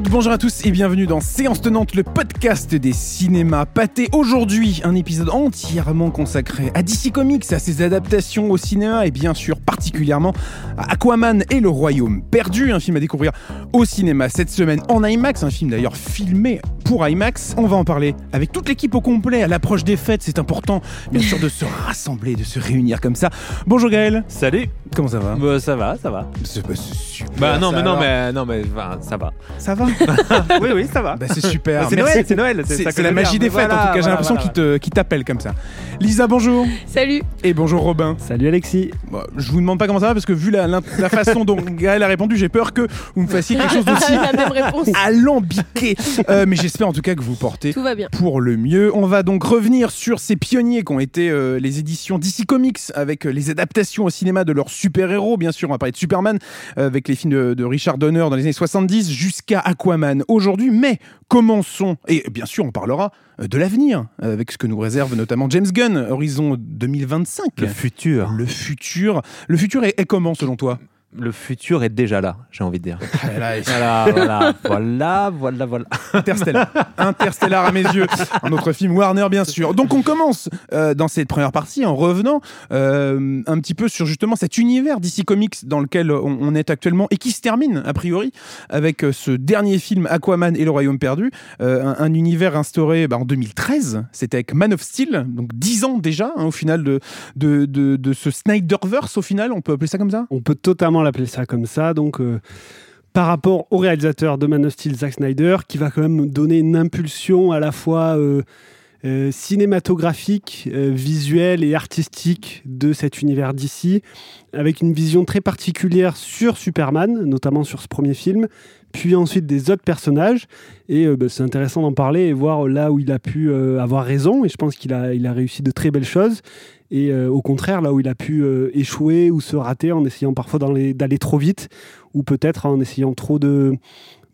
bonjour à tous et bienvenue dans Séance Tenante, le podcast des cinémas pâtés. Aujourd'hui, un épisode entièrement consacré à DC Comics, à ses adaptations au cinéma et bien sûr particulièrement à Aquaman et le Royaume perdu, un film à découvrir au cinéma cette semaine en IMAX, un film d'ailleurs filmé pour IMAX. On va en parler avec toute l'équipe au complet à l'approche des fêtes. C'est important, bien sûr, de se rassembler, de se réunir comme ça. Bonjour Gaël. Salut. Comment ça va? Bah, ça va, ça va. C'est bah, c'est super. Bah non, mais non, mais non, mais ça va. Ça va? Oui, oui, ça va. Bah, C'est super. c'est. Noël, c'est Noël. C'est la magie des fêtes, Voilà, en tout cas, j'ai voilà, l'impression voilà. qu'il t'appelle comme ça. Lisa, bonjour. Salut Et bonjour Robin. Salut Alexis. Je vous demande pas comment ça va parce que vu la, la- la façon dont Gaël a répondu, j'ai peur que vous me fassiez quelque chose d'aussi La même réponse. alambiqué. Euh, mais j'espère en tout cas que vous portez Tout va bien. pour le mieux. On va donc revenir sur ces pionniers qui ont été euh, les éditions DC Comics avec euh, les adaptations au cinéma de leurs super-héros. Bien sûr, on va parler de Superman euh, avec les films de, de Richard Donner dans les années 70 jusqu'à Aquaman aujourd'hui. Mais commençons, et bien sûr, on parlera de l'avenir avec ce que nous réserve notamment James Gunn, Horizon 2025. Le futur. Le futur. Le futur est, est comment selon toi? Le futur est déjà là, j'ai envie de dire. Voilà, Voilà, voilà, voilà. Interstellar. Interstellar à mes yeux. Un autre film Warner, bien sûr. Donc, on commence euh, dans cette première partie en revenant euh, un petit peu sur justement cet univers DC Comics dans lequel on, on est actuellement et qui se termine, a priori, avec euh, ce dernier film Aquaman et le Royaume perdu. Euh, un, un univers instauré bah, en 2013. C'était avec Man of Steel, donc 10 ans déjà, hein, au final, de, de, de, de ce Snyderverse, au final, on peut appeler ça comme ça? On peut totalement l'appeler ça comme ça. Donc, euh, par rapport au réalisateur de Man of Steel, Zack Snyder, qui va quand même donner une impulsion à la fois euh, euh, cinématographique, visuelle et artistique de cet univers d'ici, avec une vision très particulière sur Superman, notamment sur ce premier film, puis ensuite des autres personnages. Et bah, c'est intéressant d'en parler et voir là où il a pu avoir raison. Et je pense qu'il a, il a réussi de très belles choses. Et euh, au contraire, là où il a pu euh, échouer ou se rater en essayant parfois d'aller trop vite, ou peut-être en essayant trop de,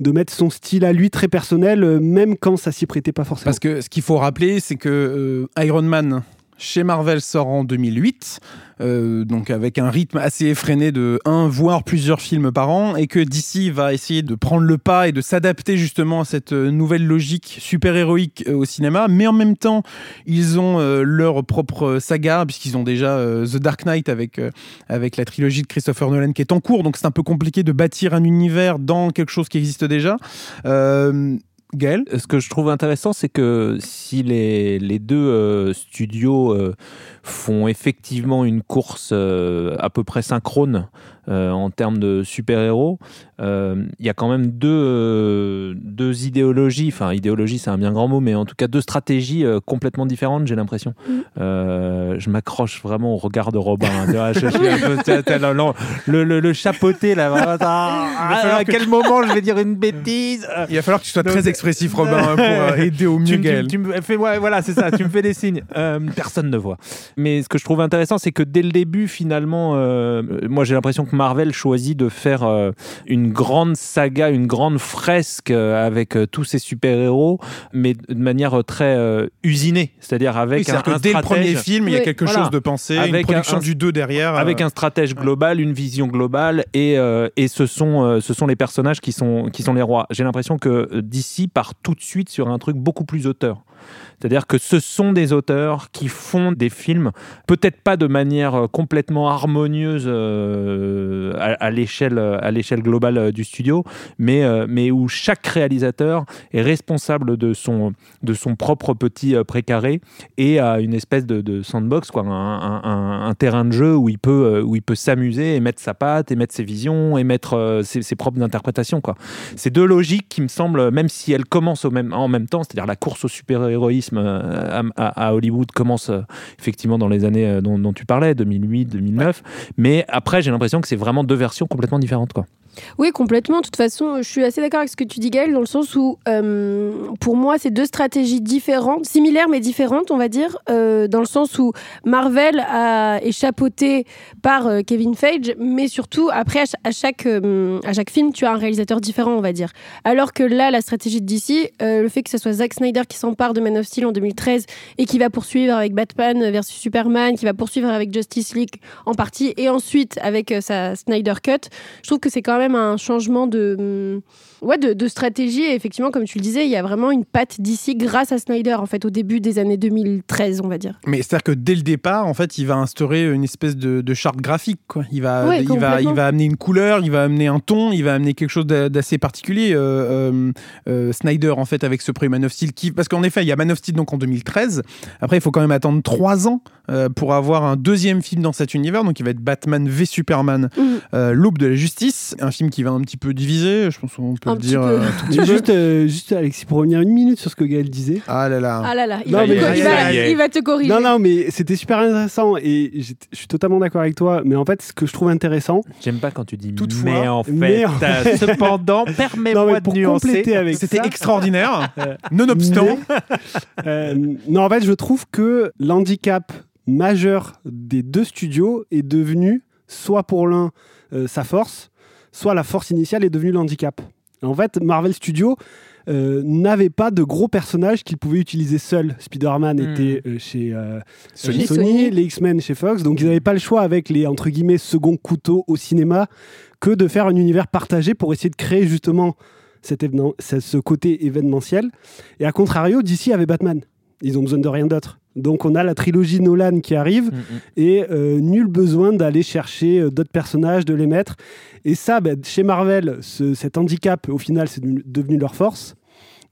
de mettre son style à lui très personnel, euh, même quand ça s'y prêtait pas forcément. Parce que ce qu'il faut rappeler, c'est que Iron Man chez Marvel sort en 2008, euh, donc avec un rythme assez effréné de un voire plusieurs films par an, et que DC va essayer de prendre le pas et de s'adapter justement à cette euh, nouvelle logique super-héroïque euh, au cinéma, mais en même temps, ils ont leur propre saga, puisqu'ils ont déjà The Dark Knight avec, avec la trilogie de Christopher Nolan qui est en cours, donc c'est un peu compliqué de bâtir un univers dans quelque chose qui existe déjà. Euh, Gaël Ce que je trouve intéressant, c'est que si les, deux euh, studios euh, font effectivement une course euh, à peu près synchrone euh, en termes de super-héros, euh, il y a quand même deux, euh, deux idéologies, enfin idéologie c'est un bien grand mot, mais en tout cas deux stratégies euh, complètement différentes, j'ai l'impression. Euh, je m'accroche vraiment au regard de Robin. hein, le, chapeauté là. ah, à que quel moment je vais dire une bêtise Il va falloir que tu sois très expressif, Robin, hein, pour euh, aider au mieux voilà, c'est ça, tu me fais des signes. Euh, personne ne voit. Mais ce que je trouve intéressant, c'est que dès le début, finalement, euh, moi j'ai l'impression que Marvel choisit de faire euh, une grande saga, une grande fresque euh, avec euh, tous ces super-héros, mais de manière euh, très euh, usinée. C'est-à-dire avec Oui, un, que dès le premier film, il y a quelque Voilà. chose de pensé, une Avec production un- du 2 derrière. euh, avec un stratège global, une vision globale, et, euh, et ce, sont, euh, ce sont les personnages qui sont, qui sont les rois. J'ai l'impression que DC part tout de suite sur un truc beaucoup plus auteur. C'est-à-dire que ce sont des auteurs qui font des films, peut-être pas de manière euh, complètement harmonieuse euh, à, à l'échelle à l'échelle globale euh, du studio, mais, euh, mais où chaque réalisateur est responsable de son, de son propre petit euh, précaré et a une espèce de, sandbox, quoi, un, terrain de jeu où il peut, euh, où il peut s'amuser et mettre sa patte, et mettre ses visions, et mettre euh, ses, propres interprétations. Quoi. C'est deux logiques qui me semblent, même si elles commencent au même, en même temps, c'est-à-dire la course au super-héroïsme euh, à, Hollywood commence euh, effectivement dans les années euh, dont, tu parlais, 2008, 2009, mais après j'ai l'impression que c'est vraiment deux versions complètement différentes. Quoi. Oui, complètement. De toute façon, je suis assez d'accord avec ce que tu dis, Gaël, dans le sens où, pour moi, c'est deux stratégies différentes, similaires mais différentes, on va dire, dans le sens où Marvel a, est chapeauté par Kevin Feige, mais surtout, après, à, ch- à chaque, à chaque film, tu as un réalisateur différent, on va dire. Alors que là, la stratégie de DC, le fait que ce soit Zack Snyder qui s'empare de Man of Steel en 2013 et qui va poursuivre avec Batman versus Superman, qui va poursuivre avec Justice League en partie, et ensuite avec euh, sa Snyder Cut, je trouve que c'est quand même un changement de, hum, ouais, de, de stratégie. Et effectivement, comme tu le disais, il y a vraiment une patte d'ici grâce à Snyder, en fait, au début des années 2013, on va dire. Mais c'est-à-dire que dès le départ, en fait, il va instaurer une espèce de, de charte graphique. Quoi. Il, va, Ouais, il, va, il va amener une couleur, il va amener un ton, il va amener quelque chose d'a- d'assez particulier. euh, euh, euh, Snyder, en fait, avec ce premier Man of Steel. Qui... Parce qu'en effet, il y a Man of Steel donc, en 2013. Après, il faut quand même attendre trois ans euh, pour avoir un deuxième film dans cet univers. Donc, il va être Batman v Superman, euh, L'aube de la justice. Un film qui va un petit peu diviser, je pense qu'on peut Un le dire. peu. euh, tout petit peu. juste, euh, juste, Alexis, pour revenir une minute sur ce que Gaël disait. Ah là là. Ah là là, il, Non, va, mais- il va- Aïe, aïe, aïe. il va te corriger. Non, non, mais c'était super intéressant et je suis totalement d'accord avec toi. Mais en fait, ce que je trouve intéressant, J'aime pas quand tu dis Toutefois- mais en fait. mais en- cependant, permets-moi de nuancer. compléter avec C'était extraordinaire. Nonobstant. Euh, non, en fait, je trouve que l'handicap majeur des deux studios est devenu, soit pour l'un, euh, sa force, soit la force initiale est devenue l'handicap. En fait, Marvel Studios euh, n'avait pas de gros personnages qu'il pouvait utiliser seul. Spider-Man Hmm. était euh, chez euh, Sony. Sony, Sony. les X-Men chez Fox, donc ils n'avaient pas le choix avec les entre guillemets second couteaux au cinéma que de faire un univers partagé pour essayer de créer justement cet événement- ce côté événementiel. Et à contrario, DC avait Batman. Ils ont besoin de rien d'autre. Donc on a la trilogie Nolan qui arrive Mm, mm. et euh, nul besoin d'aller chercher euh, d'autres personnages, de les mettre. Et ça, ben, chez Marvel, ce- cet handicap, au final, c'est devenu- devenu leur force.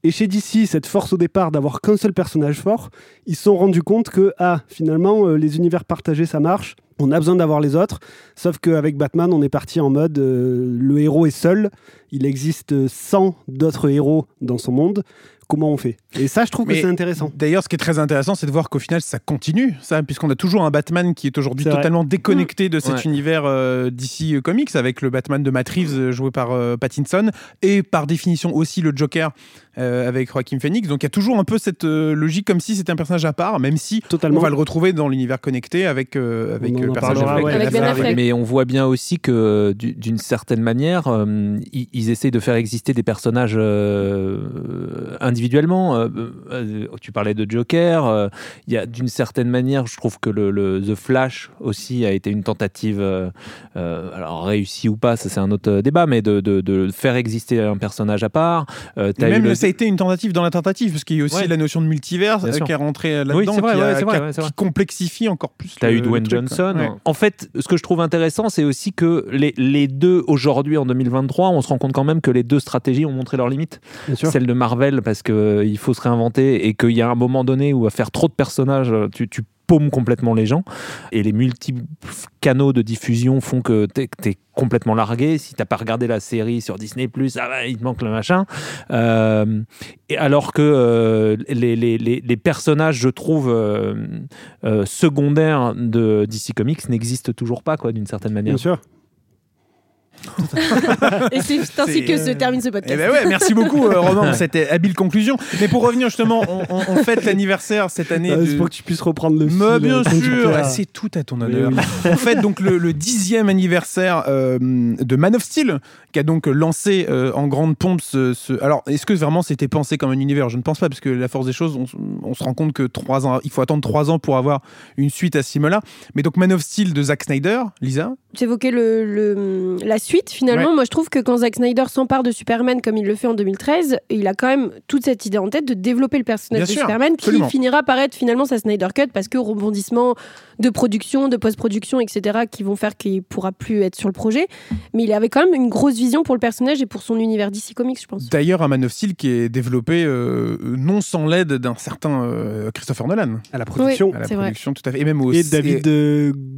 Et chez DC, cette force au départ d'avoir qu'un seul personnage fort, ils se sont rendus compte que, ah, finalement, euh, les univers partagés, ça marche. On a besoin d'avoir les autres. Sauf qu'avec Batman, on est parti en mode euh, le héros est seul. Il existe 100 d'autres héros dans son monde. Comment on fait Et ça, je trouve Mais que c'est intéressant. D'ailleurs, ce qui est très intéressant, c'est de voir qu'au final, ça continue, ça, puisqu'on a toujours un Batman qui est aujourd'hui vrai. totalement déconnecté de cet Ouais. univers euh, DC Comics, avec le Batman de Matt Reeves euh, joué par euh, Pattinson, et par définition aussi le Joker euh, avec Joaquin Phoenix. Donc il y a toujours un peu cette euh, logique comme si c'était un personnage à part, même si Totalement. on va le retrouver dans l'univers connecté avec, euh, avec On euh, personnage parlera, de ouais. Avec Ben Affleck. Mais on voit bien aussi que du- d'une certaine manière, euh, ils, ils essayent de faire exister des personnages euh, individuellement. Euh, euh, tu parlais de Joker. euh, Il y a d'une certaine manière, je trouve que le, le- The Flash aussi a été une tentative, alors réussie ou pas, ça c'est un autre débat, mais de, de- de faire exister un personnage à part. Euh, eu même le- ça a été une tentative dans la tentative, parce qu'il y a aussi Ouais. la notion de multivers euh, qui est rentrée là-dedans, Oui, c'est vrai, qui, a- ouais, qui a- ouais, c'est vrai. qui complexifie encore plus. T'as le- eu Dwayne. Johnson. Ouais. En fait, ce que je trouve intéressant, c'est aussi que les, les deux, aujourd'hui, en 2023, on se rend compte quand même que les deux stratégies ont montré leurs limites. Celle de Marvel, parce qu'il faut se réinventer et qu'il y a un moment donné où à faire trop de personnages, tu, tu paumes complètement les gens. Et les multiples canaux de diffusion font que t'es es complètement largué. Si t'as pas regardé la série sur Disney+, ah il te manque le machin. Euh, et alors que euh, les, les- personnages, je trouve, euh, euh, secondaires de DC Comics n'existent toujours pas, quoi, d'une certaine manière. Bien sûr. Et c'est ainsi que se euh, termine ce Eh podcast. ben ouais, merci beaucoup euh, Romain pour cette habile conclusion. Mais pour revenir justement, on, on- on fête l'anniversaire cette année. Euh, de- C'est pour que tu puisses reprendre le Mais bien euh, sûr, pourras. c'est tout à ton Oui, honneur. oui. On fête donc le, le dixième anniversaire euh, de Man of Steel, qui a donc lancé euh, en grande pompe ce, ce- Alors, est-ce que vraiment c'était pensé comme un univers? Je ne pense pas, parce que la force des choses, on, se rend compte que trois ans, il faut attendre trois ans pour avoir une suite à ce film-là. Mais donc Man of Steel de Zack Snyder, Lisa? J'évoquais le, le- la suite. Finalement, Ouais. moi, je trouve que quand Zack Snyder s'empare de Superman comme il le fait en 2013, il a quand même toute cette idée en tête de développer le personnage Bien de sûr, Superman absolument. qui finira par être finalement sa Snyder Cut parce que rebondissement de production, de post-production, etc., qui vont faire qu'il pourra plus être sur le projet. Mais il avait quand même une grosse vision pour le personnage et pour son univers DC Comics, je pense. D'ailleurs, un Man of Steel qui est développé euh, non sans l'aide d'un certain euh, Christopher Nolan à la production. à la vrai. production, tout à fait. Et même au Et David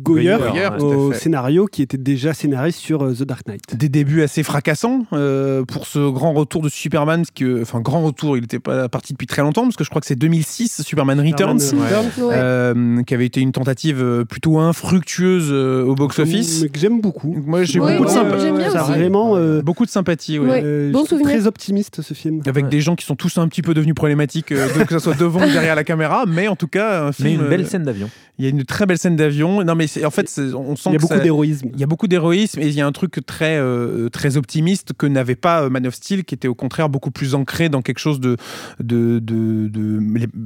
Goyer, au scénario qui était déjà scénariste sur euh, The Dark Knight. des débuts assez fracassants euh, pour ce grand retour de Superman, parce que, enfin grand retour, il n'était pas parti depuis très longtemps, parce que je crois que c'est 2006, Superman Returns, Superman, euh, Ouais. euh, qui avait été une tentative euh, plutôt infructueuse euh, au box-office. Que j'aime beaucoup. Moi, j'ai Oui, beaucoup, de ouais, sympa- ouais, j'aime bien ça a aussi. vraiment euh, beaucoup de sympathie. ouais. Ouais. euh, Bon souvenir. très optimiste ce film. Avec Ouais. des gens qui sont tous un petit peu devenus problématiques, euh, que ce soit devant ou derrière la caméra, mais en tout cas, un film. Mais une belle euh, scène d'avion. Il y a une très belle scène d'avion. Non, mais en fait, on sent il y a beaucoup d'héroïsme. Il y a beaucoup d'héroïsme et il y a un truc très, euh, très optimiste que n'avait pas euh, Man of Steel, qui était au contraire beaucoup plus ancré dans quelque chose de, de, de,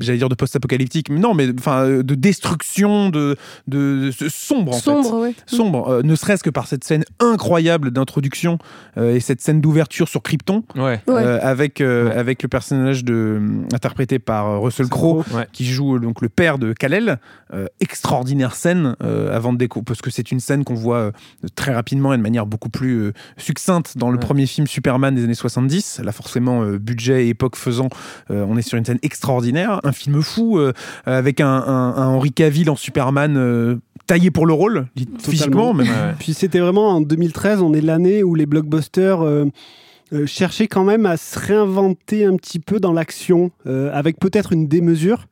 j'allais dire de post-apocalyptique, mais non, mais enfin de destruction, de, de, sombre en sombre, fait. Sombre, ne serait-ce que par cette scène incroyable d'introduction et cette scène d'ouverture sur Krypton, ouais. avec avec le personnage de interprété par Russell Crowe, qui joue donc le père de Kal-El extraordinaire scène euh, avant de découvrir, parce que c'est une scène qu'on voit euh, très rapidement et de manière beaucoup plus euh, succincte dans le premier film Superman des années 70. Là, forcément, budget et époque faisant, on est sur une scène extraordinaire. Un film fou avec un, un, Henry Cavill en Superman taillé pour le rôle, physiquement. Même. Puis c'était vraiment en 2013, on est l'année où les blockbusters. cherchaient quand même à se réinventer un petit peu dans l'action, avec peut-être une démesure.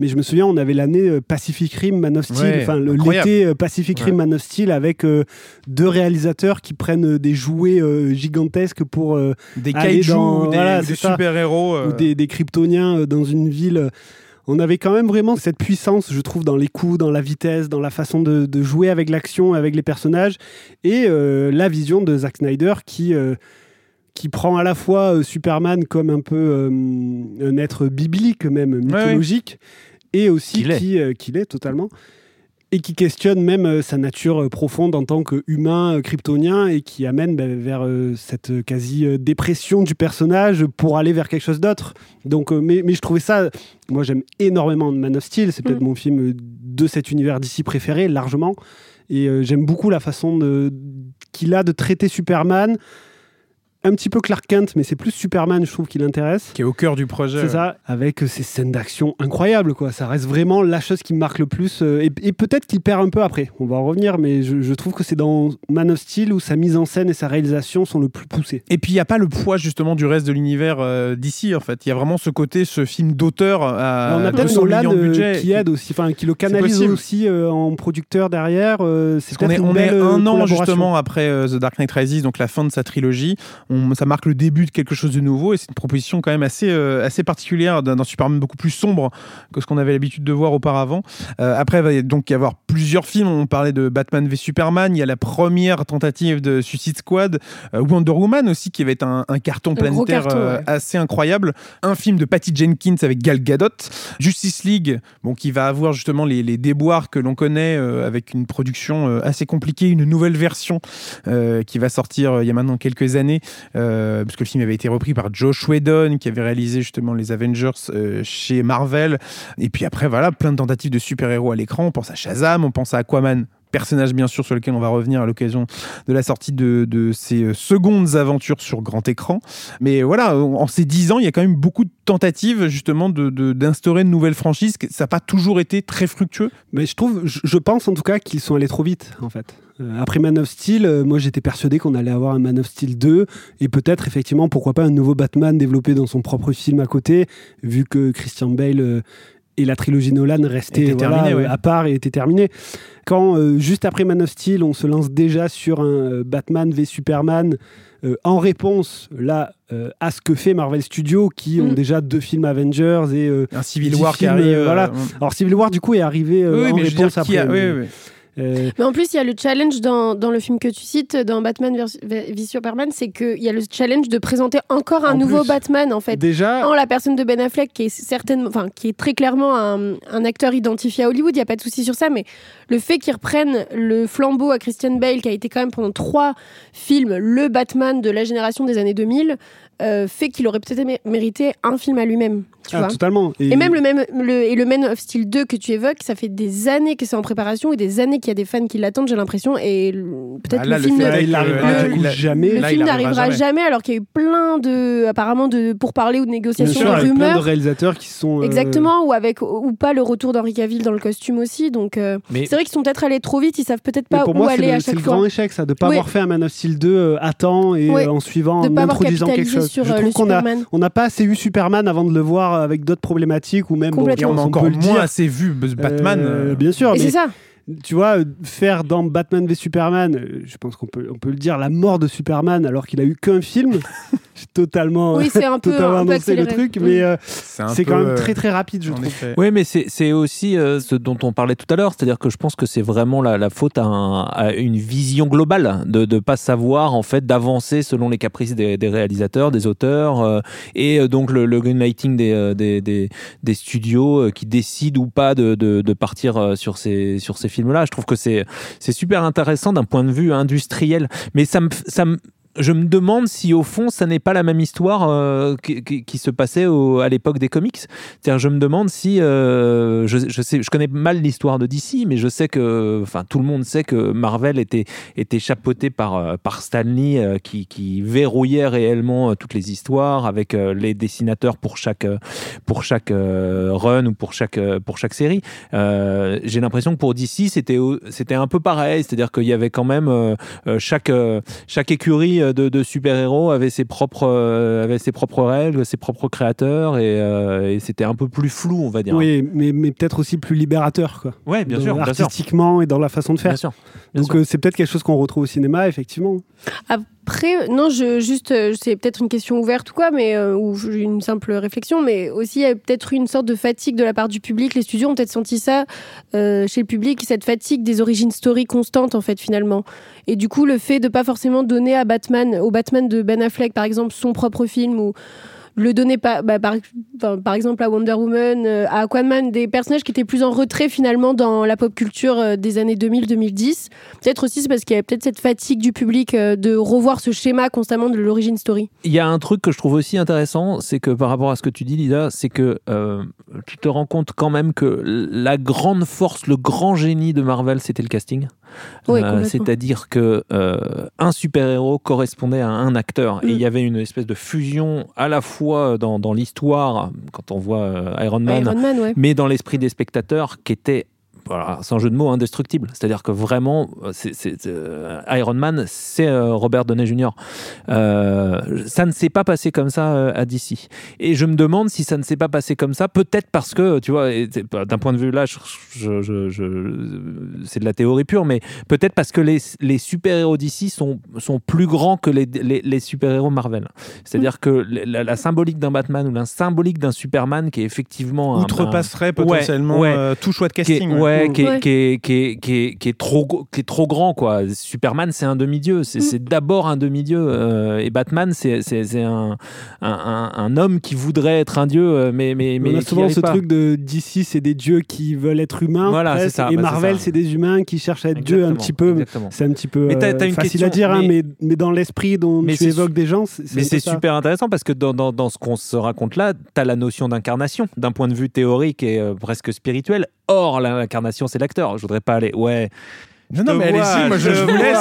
Mais je me souviens, on avait l'année euh, Pacific Rim, Man of Steel, enfin l'été euh, Pacific Rim, Man of Steel, avec euh, deux réalisateurs qui prennent des jouets gigantesques pour des kaiju, des, super-héros, ou des, des kryptoniens dans une ville on avait quand même vraiment cette puissance, je trouve, dans les coups, dans la vitesse, dans la façon de, jouer avec l'action, avec les personnages, et la vision de Zack Snyder qui, qui prend à la fois Superman comme un peu un être biblique, même mythologique, et aussi qui, euh, qu'il est. totalement et qui questionne même euh, sa nature euh, profonde en tant qu'humain kryptonien et qui amène bah, vers cette quasi-dépression du personnage pour aller vers quelque chose d'autre. Donc, mais, mais, je trouvais ça, moi j'aime énormément Man of Steel, c'est peut-être mm. mon film de cet univers d'ici préféré, largement. Et j'aime beaucoup la façon de, qu'il a de traiter Superman un petit peu Clark Kent, mais c'est plus Superman, je trouve, qui l'intéresse. Qui est au cœur du projet. C'est ça, avec ces scènes d'action incroyables, quoi. Ça reste vraiment la chose qui me marque le plus. Euh, et, peut-être qu'il perd un peu après. On va en revenir, mais je, trouve que c'est dans Man of Steel où sa mise en scène et sa réalisation sont le plus poussées. Et puis il n'y a pas le poids justement du reste de l'univers euh, d'ici, en fait. Il y a vraiment ce côté, ce film d'auteur à On a peut-être Nolan euh, qui aide aussi, enfin qui le canalise aussi en producteur derrière. c'est qu'on est, on est un an justement après The Dark Knight Rises, donc la fin de sa trilogie ça marque le début de quelque chose de nouveau et c'est une proposition quand même assez, euh, assez particulière d'un Superman beaucoup plus sombre que ce qu'on avait l'habitude de voir auparavant. Euh, après, il va donc y avoir plusieurs films. On parlait de Batman v Superman. Il y a la première tentative de Suicide Squad. Euh, Wonder Woman aussi, qui va être un, carton planétaire assez incroyable. Un film de Patty Jenkins avec Gal Gadot. Justice League, bon, qui va avoir justement les, les déboires que l'on connaît avec une production assez compliquée, une nouvelle version qui va sortir il y a maintenant quelques années euh, parce que le film avait été repris par Josh Whedon, qui avait réalisé justement les Avengers euh, chez Marvel. Et puis après, voilà, plein de tentatives de super-héros à l'écran. On pense à Shazam, on pense à Aquaman personnage bien sûr sur lequel on va revenir à l'occasion de la sortie de, de, ces euh, secondes aventures sur grand écran. Mais voilà, en ces dix ans, il y a quand même beaucoup de tentatives justement d'instaurer de, de, nouvelles franchises. Ça n'a pas toujours été très fructueux. Mais je trouve, je pense en tout cas qu'ils sont allés trop vite en fait. Euh, après Man of Steel, euh, moi j'étais persuadé qu'on allait avoir un Man of Steel 2 et peut-être effectivement pourquoi pas un nouveau Batman développé dans son propre film à côté, vu que Christian Bale et la trilogie Nolan restait à part et était terminée. Quand, euh, juste après Man of Steel, on se lance déjà sur un euh, Batman v Superman euh, en réponse là à ce que fait Marvel Studios qui ont mm. déjà deux films Avengers et un Civil War qui arrive. voilà. Alors Civil War du coup est arrivé en réponse après. Euh, Mais en plus, il y a le challenge dans, dans, le film que tu cites, dans Batman v Superman, c'est qu'il y a le challenge de présenter encore un nouveau Batman, en fait. Déjà. En la personne de Ben Affleck, qui est, certainement, enfin, qui est très clairement un, un acteur identifié à Hollywood, il n'y a pas de souci sur ça, mais le fait qu'ils reprennent le flambeau à Christian Bale, qui a été quand même pendant trois films le Batman de la génération des années 2000, euh, fait qu'il aurait peut-être mérité un film à lui-même. Ah, totalement. Et... même le même le, et le Man of Steel 2 que tu évoques, ça fait des années que c'est en préparation et des années qu'il y a des fans qui l'attendent, j'ai l'impression. Et peut-être ah, le film n'arrivera jamais. Le film n'arrivera jamais. alors qu'il y a eu plein de apparemment de pourparlers ou de négociations, de rumeurs. Plein de réalisateurs qui sont euh, exactement ou avec ou pas le retour d'Henri Cavill dans le costume aussi. Donc euh, c'est vrai qu'ils sont peut-être allés trop vite, ils savent peut-être pas où aller à chaque fois. C'est le grand échec ça, de pas avoir fait un Man of Steel 2 à temps et en suivant, en introduisant quelque chose. Je trouve qu'on a on n'a pas assez eu Superman avant de le voir avec d'autres problématiques ou même on a encore moins assez vu Batman. Euh, bien sûr, mais, c'est ça. Tu vois, faire dans Batman v Superman, euh, je pense qu'on peut, on peut le dire, la mort de Superman alors qu'il a eu qu'un film. J'ai totalement, Oui, c'est un peu, totalement un peu le truc, mais euh, C'est quand même euh, très très rapide, je trouve. effet. Oui, mais c'est c'est aussi euh, ce dont on parlait tout à l'heure, c'est-à-dire que je pense que c'est vraiment la, la faute à, un- à une vision globale, de ne pas savoir en fait d'avancer selon les caprices des, des réalisateurs, des auteurs, euh, et euh, donc le, le greenlighting des, euh, des, des, des studios euh, qui décident ou pas de, de, de partir euh, sur ces, sur ces films-là. Je trouve que c'est c'est super intéressant d'un point de vue industriel, mais ça me, ça me je me demande si au fond ça n'est pas la même histoire euh, qui, qui- qui se passait au- à l'époque des comics. C'est-à-dire, je me demande si euh, je, je sais, je connais mal l'histoire de DC, mais je sais que, enfin, tout le monde sait que Marvel était était chapeauté par euh, par Stan Lee, euh, qui, qui verrouillait réellement euh, toutes les histoires avec euh, les dessinateurs pour chaque pour chaque run ou pour chaque pour chaque série. J'ai l'impression que pour DC c'était c'était un peu pareil, c'est-à-dire qu'il y avait quand même chaque chaque écurie de, de super-héros avait ses propres euh, avait ses propres règles, ses propres créateurs et, euh, et c'était un peu plus flou, on va dire. Oui, mais, mais peut-être aussi plus libérateur, quoi. Ouais, bien Dans- sûr, bien sûr. artistiquement et dans la façon de faire. Bien sûr. bien Donc euh, c'est peut-être quelque chose qu'on retrouve au cinéma, effectivement. Après, non, je, juste, euh, c'est peut-être une question ouverte ou quoi, mais euh, ou une simple réflexion, mais aussi il y a peut-être eu une sorte de fatigue de la part du public. Les studios ont peut-être senti ça euh, chez le public, cette fatigue des origines story constantes en fait finalement. Et du coup, le fait de pas forcément donner à Batman, au Batman de Ben Affleck par exemple, son propre film ou le donner bah, par, enfin, par exemple à Wonder Woman, euh, à Aquaman, des personnages qui étaient plus en retrait finalement dans la pop culture euh, des années 2000-2010. Peut-être aussi c'est parce qu'il y avait peut-être cette fatigue du public euh, de revoir ce schéma constamment de l'origine story. Il y a un truc que je trouve aussi intéressant, c'est que par rapport à ce que tu dis, Lisa, c'est que tu te rends compte quand même que la grande force, le grand génie de Marvel, c'était le casting. Oui, Euh. C'est-à-dire que euh, un super-héros correspondait à un acteur et Mm. il y avait une espèce de fusion à la fois dans, dans l'histoire, quand on voit euh, Iron Man, Iron Man, ouais. mais dans l'esprit des spectateurs qui était voilà, sans jeu de mots, indestructible. C'est-à-dire que vraiment, euh, euh, Iron Man, c'est euh, Robert Downey Jr. Euh, ça ne s'est pas passé comme ça à DC. Et je me demande si ça ne s'est pas passé comme ça, peut-être parce que, tu vois, d'un point de vue là, je- je- je- je- c'est de la théorie pure, mais peut-être parce que les, les super-héros d'ici sont, sont plus grands que les, les, les super-héros Marvel. C'est-à-dire que la, la symbolique d'un Batman ou la symbolique d'un Superman qui est effectivement un- un, Outrepasserait potentiellement ouais. tout choix de qui est, casting. ouais. Ouais, qui, est, Ouais. qui, est, qui, est, qui, est, qui est trop, go- qui est trop grand, quoi. Superman, c'est un demi-dieu. C'est Mm. d'abord un demi-dieu. euh, et Batman, c'est un, un, un, un homme qui voudrait être un dieu, euh, mais, mais, mais on a souvent ce pas. truc de d'ici, c'est des dieux qui veulent être humains. Voilà, presque, c'est ça, et bah, Marvel, c'est des humains qui cherchent à être dieux un petit peu. C'est un petit peu Mais t'as- euh, une facile question, à dire, hein, mais- dans l'esprit dont Mais tu c'est évoques des gens, c'est Mais c'est super intéressant parce que dans, dans, dans ce qu'on se raconte là, tu as la notion d'incarnation d'un point de vue théorique et euh, presque spirituel. Or, l'incarnation, c'est l'acteur. Je voudrais pas aller. Ouais. Non, non, mais allez-y, moi je, je vous laisse.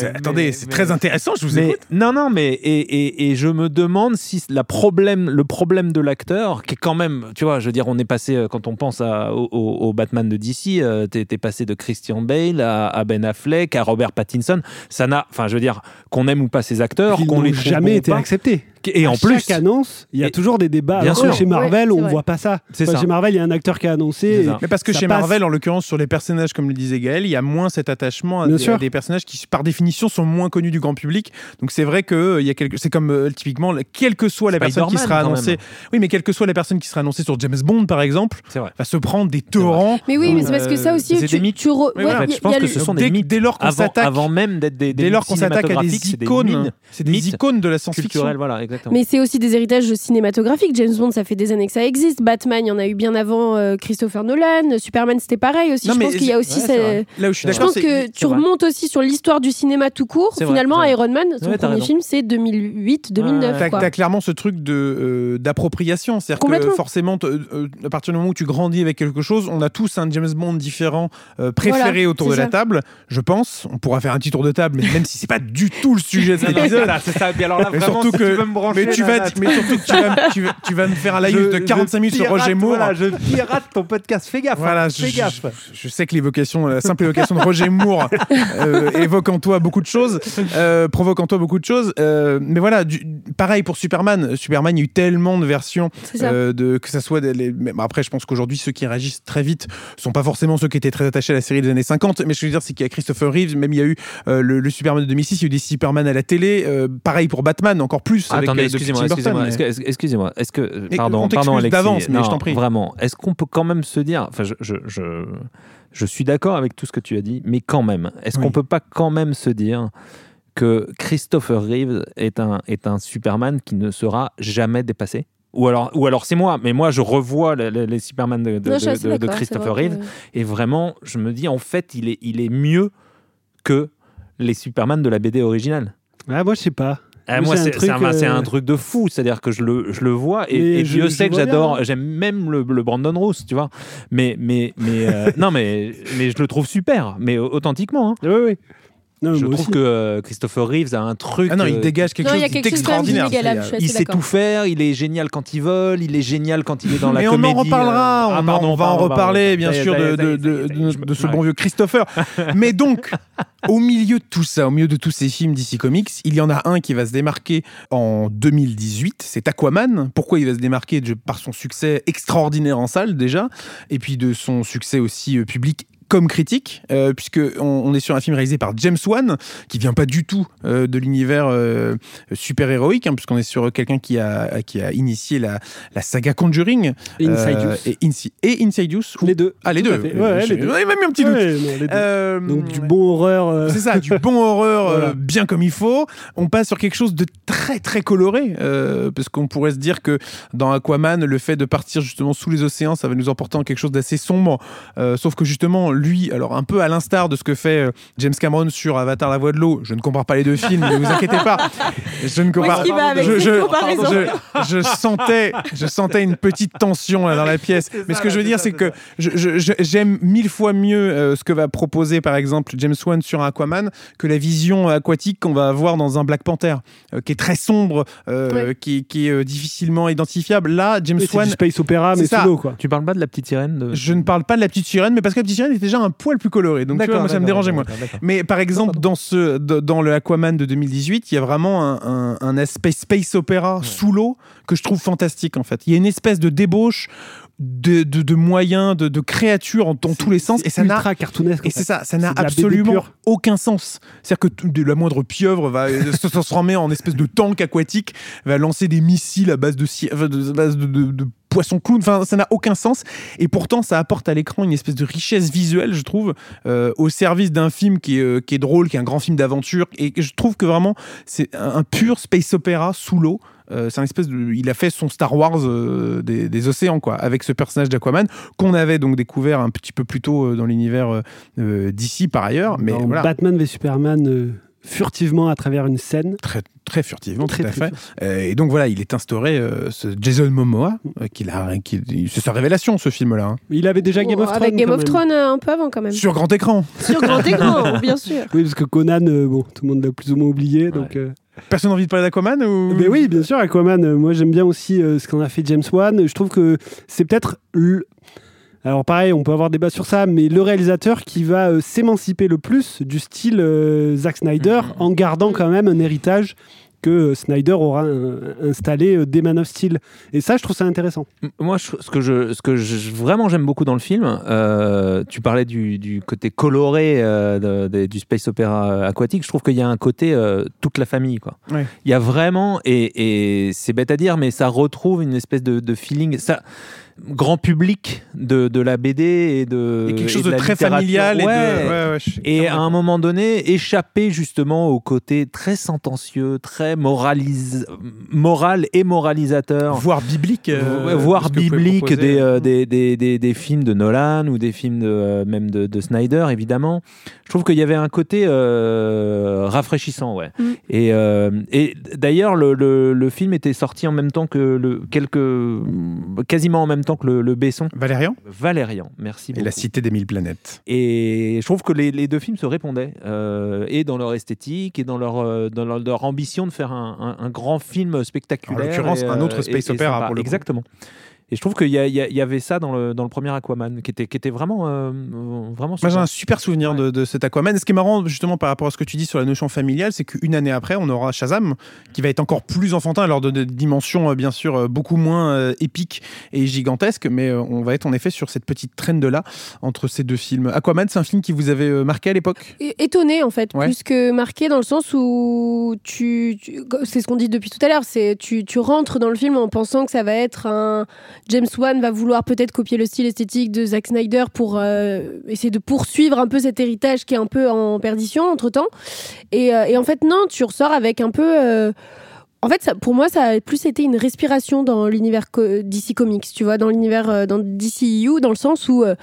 je- Attendez, c'est mais- très intéressant, je vous Mais- écoute. non, non, mais et, et, et je me demande si la problème, le problème de l'acteur, qui est quand même, tu vois, je veux dire, on est passé euh, quand on pense à, au, Batman de DC, euh, t'es t'es passé de Christian Bale à, à Ben Affleck à Robert Pattinson. Ça n'a, enfin, je veux dire, qu'on aime ou pas ces acteurs, qu'on les trouve jamais été acceptés. Et en plus, chaque annonce, il y a Et- toujours des débats. Bien sûr. chez Marvel, Ouais, on vrai. voit pas ça. C'est Enfin, ça. Chez Marvel, il y a un acteur qui a annoncé. Mais parce que chez passe. Marvel, en l'occurrence, sur les personnages, comme le disait Gaël, il y a moins cet attachement à des, sûr. à des personnages qui, par définition, sont moins connus du grand public. Donc c'est vrai que euh, il y a quelque... c'est comme euh, typiquement, quelle que soit la personne qui sera annoncée, oui, mais quelle que soit la personne qui sera annoncée sur James Bond, par exemple, va se prendre des torrents. Mais oui, mais c'est parce que ça Euh, aussi, c'est tu, je pense que ce sont des mythes. dès lors qu'on s'attaque, avant même d'être des, dès lors mythes qu'on s'attaque à des icônes, c'est des icônes de la science-fiction. voilà, exactement. Mais c'est aussi des héritages cinématographiques. James Bond, ça fait des années que ça existe. Batman, il y en a eu bien avant euh, Christopher Nolan. Superman, c'était pareil aussi. Non, je pense qu'il y a aussi. ouais, vrai. Là où je suis Je d'accord, pense c'est que tu vrai. remontes aussi sur l'histoire du cinéma tout court. Finalement. Iron Man, son Ouais, premier film, c'est 2008, 2009. Ouais, T'as clairement ce truc de euh, d'appropriation, c'est-à-dire que forcément, euh, à partir du moment où tu grandis avec quelque chose, on a tous un James Bond différent euh, préféré Voilà, autour de la ça. table. Je pense, on pourra faire un petit tour de table, mais même si c'est pas du tout le sujet de cet épisode. ça. Alors là, vraiment, surtout que- Mais tu vas, mais surtout tu vas, tu vas, tu vas me faire un live Je- de 45 je minutes sur Roger Moore. Voilà, je pirate ton podcast. Fais gaffe. Voilà, hein, je, fais gaffe. je- je sais que l'évocation, la simple évocation de Roger Moore euh, évoque en toi beaucoup de choses, euh, provoque en toi beaucoup de choses. euh, mais voilà, du- pareil pour Superman. Superman, il y a eu tellement de versions C'est ça. euh, de que ça soit des- les- après je pense qu'aujourd'hui ceux qui réagissent très vite sont pas forcément ceux qui étaient très attachés à la série des années 50 mais ce que je veux dire c'est qu'il y a Christopher Reeves même il y a eu euh, le, le Superman de 2006 il y a eu des Superman à la télé euh, pareil pour Batman encore plus avec, Attendez, excusez-moi, excusez-moi, excusez-moi, est-ce que, euh, pardon, on t'excuse pardon Alexis, d'avance, mais non, je t'en prie. Vraiment, est-ce qu'on peut quand même se dire, enfin, je, je, je, je suis d'accord avec tout ce que tu as dit, mais quand même, est-ce Oui. qu'on peut pas quand même se dire que Christopher Reeves est un, est un Superman qui ne sera jamais dépassé? Ou alors, ou alors c'est moi, mais moi je revois les, les- les Superman de, Non, Christopher vrai que- Reeves et vraiment je me dis en fait il est, il est mieux que les Superman de la BD originale. Ah, moi, je sais pas. Ah, Moi, c'est un euh, un truc de fou. C'est-à-dire que je le, je le vois et, je- Dieu sait que j'adore. J'aime même le, le Brandon Roos, tu vois. Mais, mais, mais euh, non, mais, mais je le trouve super, mais authentiquement. hein. Oui, oui. Non, Je trouve aussi. que euh, Christopher Reeves a un truc. ah non il euh, dégage quelque Non, chose d'extraordinaire il sait tout faire, il est génial quand il vole, il est génial quand il est dans la Mais on comédie. en reparlera, euh, on, ah, en- pardon, on va en reparler pardon. bien sûr de, ce ouais. bon vieux Christopher. Mais donc, au milieu de tout ça, au milieu de tous ces films DC Comics, il y en a un qui va se démarquer en 2018, c'est Aquaman. Pourquoi il va se démarquer Par son succès extraordinaire en salle déjà, et puis de son succès aussi public comme critique, euh, puisque on, on est sur un film réalisé par James Wan, qui vient pas du tout euh, de l'univers euh, super héroïque, hein, puisqu'on est sur quelqu'un qui a qui a initié la, la saga Conjuring Insidious. euh, et, Insi- et Insidious. ou- Les deux. Ah les Tout deux. Ouais, ouais, les deux. Même un petit doute. Donc, du bon horreur. c'est ça, du bon horreur Voilà. bien comme il faut. On passe sur quelque chose de très très coloré, parce qu'on pourrait se dire que dans Aquaman, le fait de partir justement sous les océans, ça va nous emporter en quelque chose d'assez sombre. Sauf que justement, lui, alors un peu à l'instar de ce que fait euh, James Cameron sur Avatar, la voix de l'eau, je ne compare pas les deux films, ne vous inquiétez pas. Je ne compare avec je, je- je- je sentais, je sentais une petite tension là, dans la pièce. Mais ce que je veux dire, c'est que j'aime mille fois mieux euh, ce que va proposer par exemple James Wan sur Aquaman que la vision aquatique qu'on va avoir dans un Black Panther, euh, qui est très sombre, euh, Ouais. qui, qui est euh, difficilement identifiable. Là, James c'est Wan. du space opéra, mais C'est ça. sous l'eau, quoi. Tu parles pas de la petite sirène de... Je ne parle pas de la petite sirène, mais parce que la petite sirène était déjà un poil plus colorée. Donc tu vois, moi, ça me dérangeait moins. Mais par exemple, dans, ce, dans le Aquaman de 2018, il y a vraiment un, un- un aspect space opéra sous l'eau que je trouve fantastique en fait. Il y a une espèce de débauche de, de- de moyens, de, de créatures en, dans tous les sens. Et ça n'a cartoonesque. et c'est ça, ça n'a absolument aucun sens. C'est-à-dire que de la moindre pieuvre va euh, se transformer en espèce de tank aquatique, va lancer des missiles à base de, à base de. Enfin, ça n'a aucun sens. Et pourtant, ça apporte à l'écran une espèce de richesse visuelle, je trouve, euh, au service d'un film qui est, euh, qui est drôle, qui est un grand film d'aventure. Et je trouve que vraiment, c'est un, un pur space opéra sous l'eau. Euh, c'est un espèce de, il a fait son Star Wars euh, des, des océans quoi, avec ce personnage d'Aquaman qu'on avait donc découvert un petit peu plus tôt euh, dans l'univers d'ici par ailleurs, mais Dans voilà, Batman v Superman euh, furtivement à travers une scène. très très furtivement Très, tout à très fait. Euh, et donc voilà, il est instauré euh, ce Jason Momoa, euh, qu'il a, c'est sa révélation ce film-là, hein. Il avait déjà Game of Thrones. Avec Game of. Thrones un peu avant quand même. sur grand écran. Sur grand écran, bien sûr. Oui, parce que Conan, euh, bon, tout le monde l'a plus ou moins oublié. Donc, euh, Personne n'a envie de parler d'Aquaman ou? Mais oui, bien sûr, Aquaman. euh, moi, j'aime bien aussi euh, ce qu'en a fait James Wan. Je trouve que c'est peut-être. le- Alors, pareil, on peut avoir débat sur ça, mais le réalisateur qui va euh, s'émanciper le plus du style euh, Zack Snyder Mhm. en gardant quand même un héritage que euh, Snyder aura euh, installé euh, dès Man of Steel. Et ça, je trouve ça intéressant. Moi, je- ce que, je, ce que je- vraiment j'aime beaucoup dans le film, euh, tu parlais du, du côté coloré euh, de- de- du space opéra aquatique. Je trouve qu'il y a un côté euh, toute la famille, quoi. Ouais. Il y a vraiment, et, et c'est bête à dire, mais ça retrouve une espèce de, de feeling. Ça, grand public de, de la BD et de. A quelque chose et de, très familial et Ouais. de. ouais, ouais, suis Et à un moment donné, échapper justement au côté très sentencieux, très moralis... moral et moralisateur. voire biblique, euh, voire biblique des, euh, des, des, des, des films de Nolan ou des films de, euh, même de, de Snyder, évidemment. Je trouve qu'il y avait un côté euh, rafraîchissant, ouais. Mm. Et, euh, et d'ailleurs, le, le, le film était sorti en même temps que le, quelques, quasiment en même temps temps que le, le Besson. Valérian Valérian, merci Et beaucoup. la cité des mille planètes. Et je trouve que les, les deux films se répondaient, euh, et dans leur esthétique, et dans leur, euh, dans leur, leur ambition de faire un, un- un grand film spectaculaire. En l'occurrence, un autre euh, space sympa. pour le coup. Et je trouve qu'il y, avait ça dans le, dans le premier Aquaman, qui était, qui était vraiment, euh, vraiment Moi, j'ai super. un super souvenir de, de cet Aquaman. Et ce qui est marrant, justement, par rapport à ce que tu dis sur la notion familiale, c'est qu'une année après, on aura Shazam, qui va être encore plus enfantin, alors de, de dimensions, euh, bien sûr, euh, beaucoup moins euh, épiques et gigantesques, mais euh, on va être en effet sur cette petite traîne de là entre ces deux films. Aquaman, c'est un film qui vous avait marqué à l'époque? Étonné en fait, Ouais. plus que marqué dans le sens où tu, tu- c'est ce qu'on dit depuis tout à l'heure, c'est tu, tu rentres dans le film en pensant que ça va être un James Wan va vouloir peut-être copier le style esthétique de Zack Snyder pour euh, essayer de poursuivre un peu cet héritage qui est un peu en perdition entre temps. Et, euh, et en fait non, tu ressors avec un peu. euh, en fait, ça, pour moi, ça a plus été une respiration dans l'univers DC Comics, tu vois, dans l'univers euh, dans DCU, dans le sens où, euh,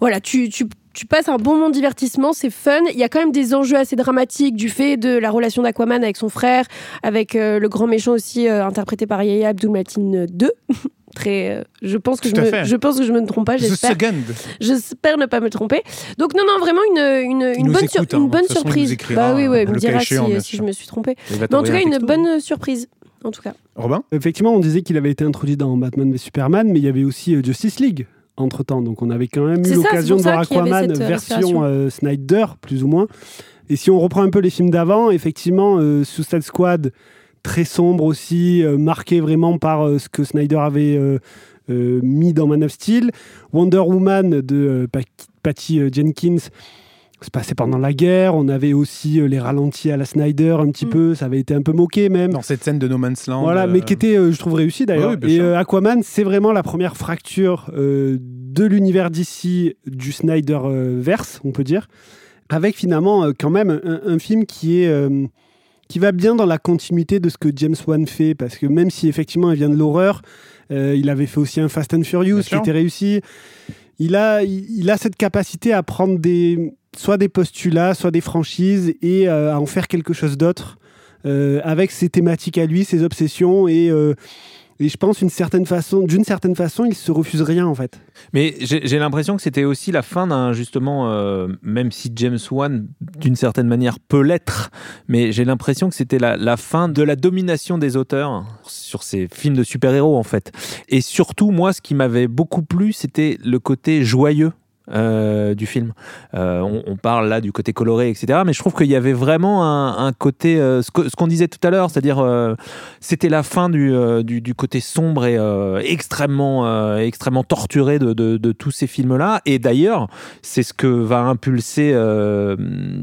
voilà, tu, tu, tu passes un bon moment de divertissement, c'est fun. Il y a quand même des enjeux assez dramatiques du fait de la relation d'Aquaman avec son frère, avec euh, le grand méchant aussi euh, interprété par Yahya Abdul-Mateen 2. Très, euh, je pense que je me, je pense que je me trompe pas. The J'espère, Second. j'espère ne pas me tromper. Donc non, non, vraiment une, une, une bonne, sur- hein. une bonne surprise. bah oui, ouais, il le me dira si, bien si je me suis va Mais en tout cas, un une texto. bonne surprise. En tout cas. Robin? Effectivement, on disait qu'il avait été introduit dans Batman v Superman, mais il y avait aussi euh, Justice League entre temps. Donc on avait quand même eu l'occasion de voir Aquaman euh, version euh, Snyder, plus ou moins. Et si on reprend un peu les films d'avant, effectivement, euh, Suicide Squad, très sombre aussi, euh, marqué vraiment par euh, ce que Snyder avait euh, euh, mis dans Man of Steel. Wonder Woman de euh, Pa- Patty euh, Jenkins se passait pendant la guerre. On avait aussi euh, les ralentis à la Snyder un petit Mm. peu. Ça avait été un peu moqué même. Dans cette scène de No Man's Land. Voilà, euh, mais qui était, euh, je trouve, réussi d'ailleurs. Ouais, et euh, Aquaman, c'est vraiment la première fracture euh, de l'univers d'ici, du Snyder euh, verse, on peut dire, avec finalement euh, quand même un, un film qui est euh, qui va bien dans la continuité de ce que James Wan fait, parce que même si effectivement il vient de l'horreur, euh, il avait fait aussi un Fast and Furious Bien qui sûr. était réussi. Il a, il, il a cette capacité à prendre des, soit des postulats, soit des franchises et euh, à en faire quelque chose d'autre euh, avec ses thématiques à lui, ses obsessions et, euh, et je pense d'une certaine façon, d'une certaine il se refuse rien en fait. Mais j'ai l'impression que c'était aussi la fin d'un justement, euh, même si James Wan d'une certaine manière peut l'être, mais j'ai l'impression que c'était la fin de la domination des auteurs sur ces films de super-héros en fait. Et surtout, moi, ce qui m'avait beaucoup plu, c'était le côté joyeux. Euh, du film. Euh, on, on parle là du côté coloré, etc. Mais je trouve qu'il y avait vraiment un, un côté, euh, ce que- ce qu'on disait tout à l'heure, c'est-à-dire euh, c'était la fin du, euh, du, du côté sombre et euh, extrêmement, euh, extrêmement torturé de, de, de tous ces films-là. Et d'ailleurs, c'est ce que va impulser euh,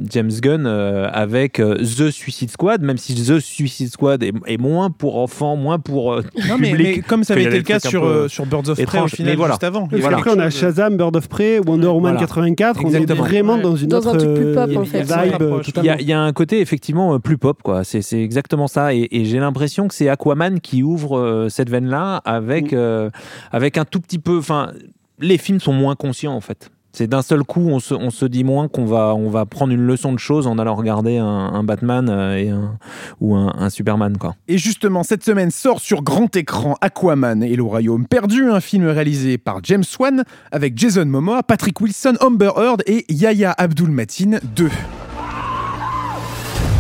James Gunn euh, avec euh, The Suicide Squad, même si The Suicide Squad est, est moins pour enfants, moins pour euh, Non, mais, public. mais comme ça avait été a le cas sur, peu euh, sur Birds of Prey au étranges. final, Mais voilà. juste avant. Voilà. qu'après, on a Shazam, Bird of Prey, Wonder Woman Voilà. 84, on est vraiment Ouais. dans une Dans autre un truc plus pop, euh, en fait. vibe. Il y, a, il y a un côté effectivement euh, plus pop, quoi. C'est c'est exactement ça. Et, et j'ai l'impression que c'est Aquaman qui ouvre euh, cette veine-là avec, Mm. euh, avec un tout petit peu. Enfin, les films sont moins conscients en fait. C'est d'un seul coup, on se, on se dit moins qu'on va, on va prendre une leçon de choses en allant regarder un, un Batman euh, et un, ou un, un Superman, quoi. Et justement, cette semaine sort sur grand écran Aquaman et le Royaume perdu, un film réalisé par James Wan avec Jason Momoa, Patrick Wilson, Amber Heard et Yahya Abdul-Mateen 2.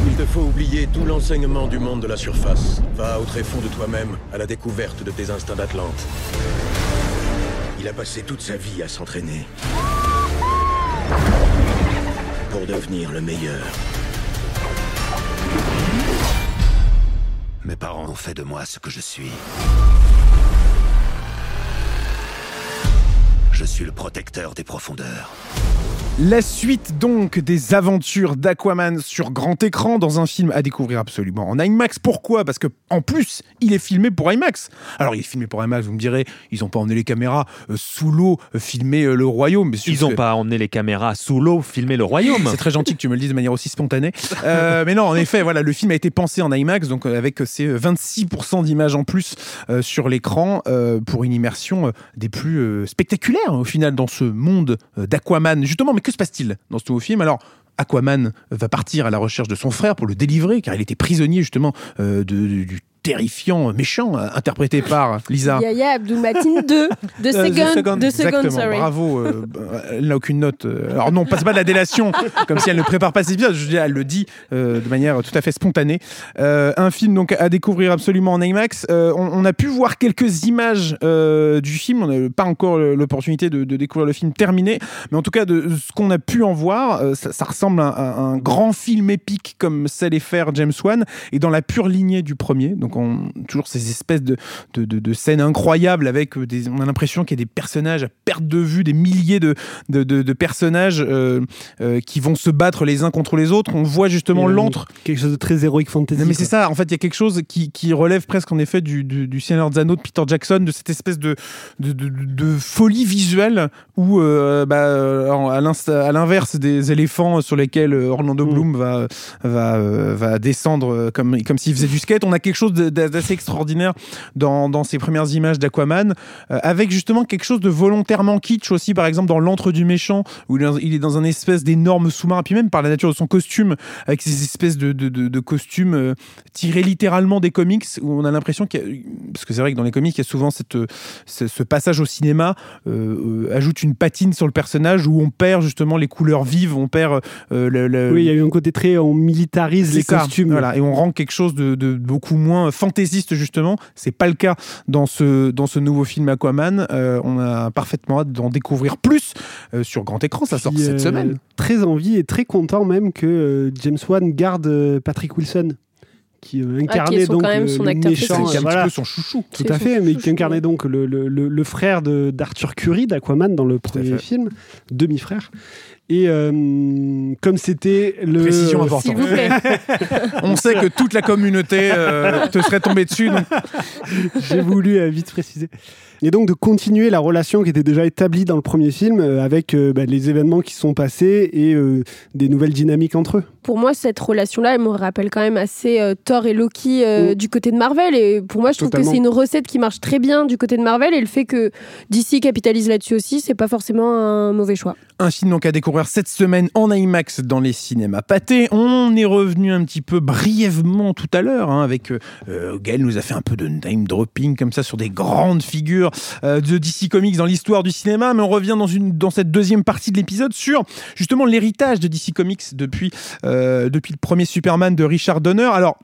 Il te faut oublier tout l'enseignement du monde de la surface. Va au tréfonds de toi-même, à la découverte de tes instincts d'Atlante. Il a passé toute sa vie à s'entraîner. Pour devenir le meilleur. Mes parents ont fait de moi ce que je suis. Je suis le protecteur des profondeurs. La suite donc des aventures d'Aquaman sur grand écran dans un film à découvrir absolument en IMAX. Pourquoi? Parce que en plus, il est filmé pour IMAX. Alors il est filmé pour IMAX, vous me direz, ils n'ont pas emmené les caméras euh, sous l'eau euh, filmer euh, le royaume. Mais Ils n'ont que- pas emmené les caméras sous l'eau filmer le royaume. C'est très gentil que tu me le dises de manière aussi spontanée. Euh, mais non, en effet, voilà, le film a été pensé en IMAX, donc avec ces 26% d'images en plus euh, sur l'écran euh, pour une immersion euh, des plus euh, au final dans ce monde euh, d'Aquaman. Justement, mais que se passe-t-il dans ce nouveau film? Alors. Aquaman va partir à la recherche de son frère pour le délivrer, car il était prisonnier justement euh, de- du terrifiant méchant, euh, interprété par Lisa. Yaya Abdou-Matin 2 de The Second. Second. De Second, sorry. bravo. euh, elle n'a aucune note. euh, alors non, pas, c'est pas de la délation, comme si elle ne prépare pas ses épisodes. Je veux dire, elle le dit euh, de manière tout à fait spontanée. Euh, un film donc à découvrir absolument en IMAX. Euh, on, on a pu voir quelques images euh, du film. On n'a pas encore l'opportunité de, de découvrir le film terminé, mais en tout cas de ce qu'on a pu en voir, euh, ça, ça ressemble à, un- à un grand film épique comme sait les faire James Wan et dans la pure lignée du premier. Donc on, toujours ces espèces de, de, de- de scènes incroyables avec euh, des, on a l'impression qu'il y a des personnages à perte de vue, des milliers de, personnages euh, euh, qui vont se battre les uns contre les autres. On voit justement l'antre Quelque chose de très héroïque fantasy. non, mais c'est ça, en fait, il y a quelque chose qui, qui relève presque en effet du, du, du Seigneur des Anneaux de Peter Jackson, de cette espèce de, folie visuelle où, euh, bah, à l'inverse des éléphants sur lesquels Orlando Mm. Bloom va, va, va descendre comme, comme s'il faisait du skate, on a quelque chose de- d'assez extraordinaire dans, dans ces premières images d'Aquaman, euh, avec justement quelque chose de volontairement kitsch aussi, par exemple dans L'antre du méchant, où il est dans- un espèce d'énorme sous-marin, puis même par la nature de son costume, avec ces espèces de, de, de- de costumes euh, tirés littéralement des comics, où on a l'impression qu'il y a, parce que c'est vrai que dans les comics, il y a souvent cette, ce, ce passage au cinéma, euh, ajoute une patine sur le personnage où on perd justement les couleurs vives, on perd le, le- Oui, il y a eu un côté très. On militarise les ça, costumes. Voilà, et on rend quelque chose de beaucoup moins fantaisiste justement. C'est pas le cas dans ce dans ce nouveau film Aquaman. Euh, on a parfaitement hâte d'en découvrir plus euh, sur grand écran. Ça sort Puis, cette euh, semaine. Très envie et très content même que euh, James Wan garde euh, Patrick Wilson, qui euh, incarnait donc quand même le, son le acteur C'est méchant. un voilà. petit peu son chouchou. Tout à fait, mais chouchou, qui incarnait donc le, le- le- le frère de- d'Arthur Curry d'Aquaman dans le premier film, demi-frère. Et euh, comme c'était le. Précision importante. S'il vous plaît. On sait que toute la communauté euh, te serait tombée dessus. donc J'ai voulu euh, vite préciser. Et donc de continuer la relation qui était déjà établie dans le premier film euh, avec euh, bah, les événements qui sont passés et euh, des nouvelles dynamiques entre eux. Pour moi, cette relation-là, elle me rappelle quand même assez euh, Thor et Loki euh, Mm. du côté de Marvel. Et pour moi, je trouve Totalement. que c'est une recette qui marche très bien du côté de Marvel. Et le fait que DC capitalise là-dessus aussi, c'est pas forcément un mauvais choix. Un film donc à découvrir cette semaine en IMAX dans les cinémas pâtés. On est revenu un petit peu brièvement tout à l'heure hein, avec euh, euh, Gaël nous a fait un peu de name dropping comme ça sur des grandes figures euh, de DC Comics dans l'histoire du cinéma, mais on revient dans une dans cette deuxième partie de l'épisode sur justement l'héritage de DC Comics depuis euh, depuis le premier Superman de Richard Donner. Alors